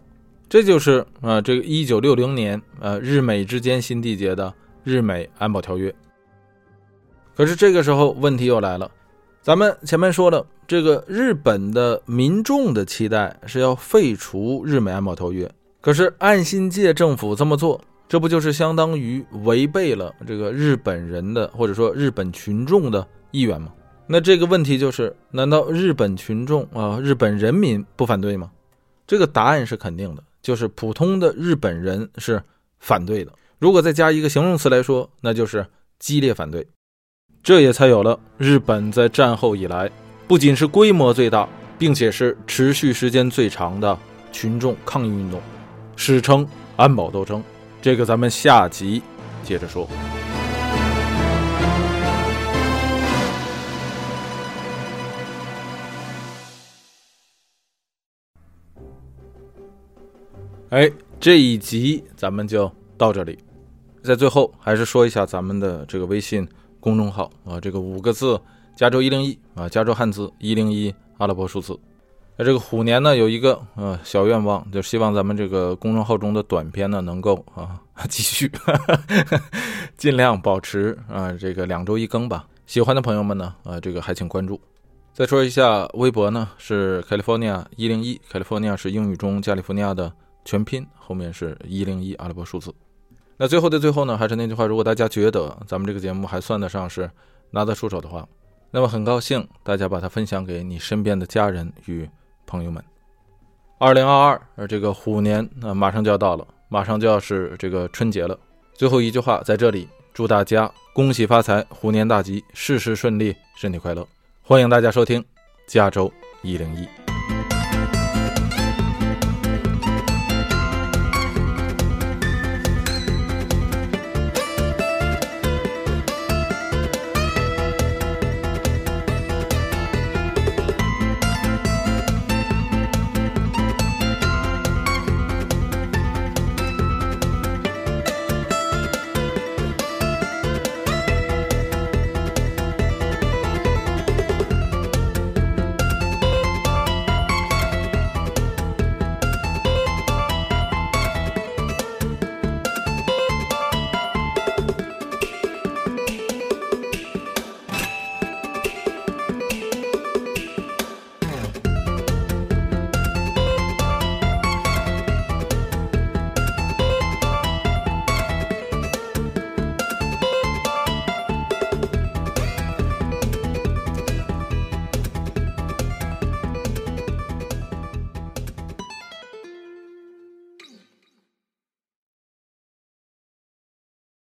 这就是啊，这个一九六零年呃，日美之间新缔结的日美安保条约。可是这个时候问题又来了，咱们前面说了，这个日本的民众的期待是要废除日美安保条约，可是岸信介政府这么做。这不就是相当于违背了这个日本人的或者说日本群众的意愿吗？那这个问题就是：难道日本群众啊，日本人民不反对吗？这个答案是肯定的，就是普通的日本人是反对的。如果再加一个形容词来说，那就是激烈反对。这也才有了日本在战后以来不仅是规模最大，并且是持续时间最长的群众抗议运动，史称安保斗争。这个咱们下集接着说。哎，这一集咱们就到这里。在最后，还是说一下咱们的这个微信公众号啊，这个五个字“加州一零一”啊，加州汉字一零一阿拉伯数字。那这个虎年呢，有一个呃小愿望，就希望咱们这个公众号中的短片呢，能够啊继续 (laughs) 尽量保持啊这个两周一更吧。喜欢的朋友们呢，啊这个还请关注。再说一下微博呢，是 California 一零一，California 是英语中加利福尼亚的。全拼后面是一零一阿拉伯数字。那最后的最后呢，还是那句话，如果大家觉得咱们这个节目还算得上是拿得出手的话，那么很高兴大家把它分享给你身边的家人与朋友们。二零二二，而这个虎年啊，马上就要到了，马上就要是这个春节了。最后一句话在这里，祝大家恭喜发财，虎年大吉，事事顺利，身体快乐。欢迎大家收听加州一零一。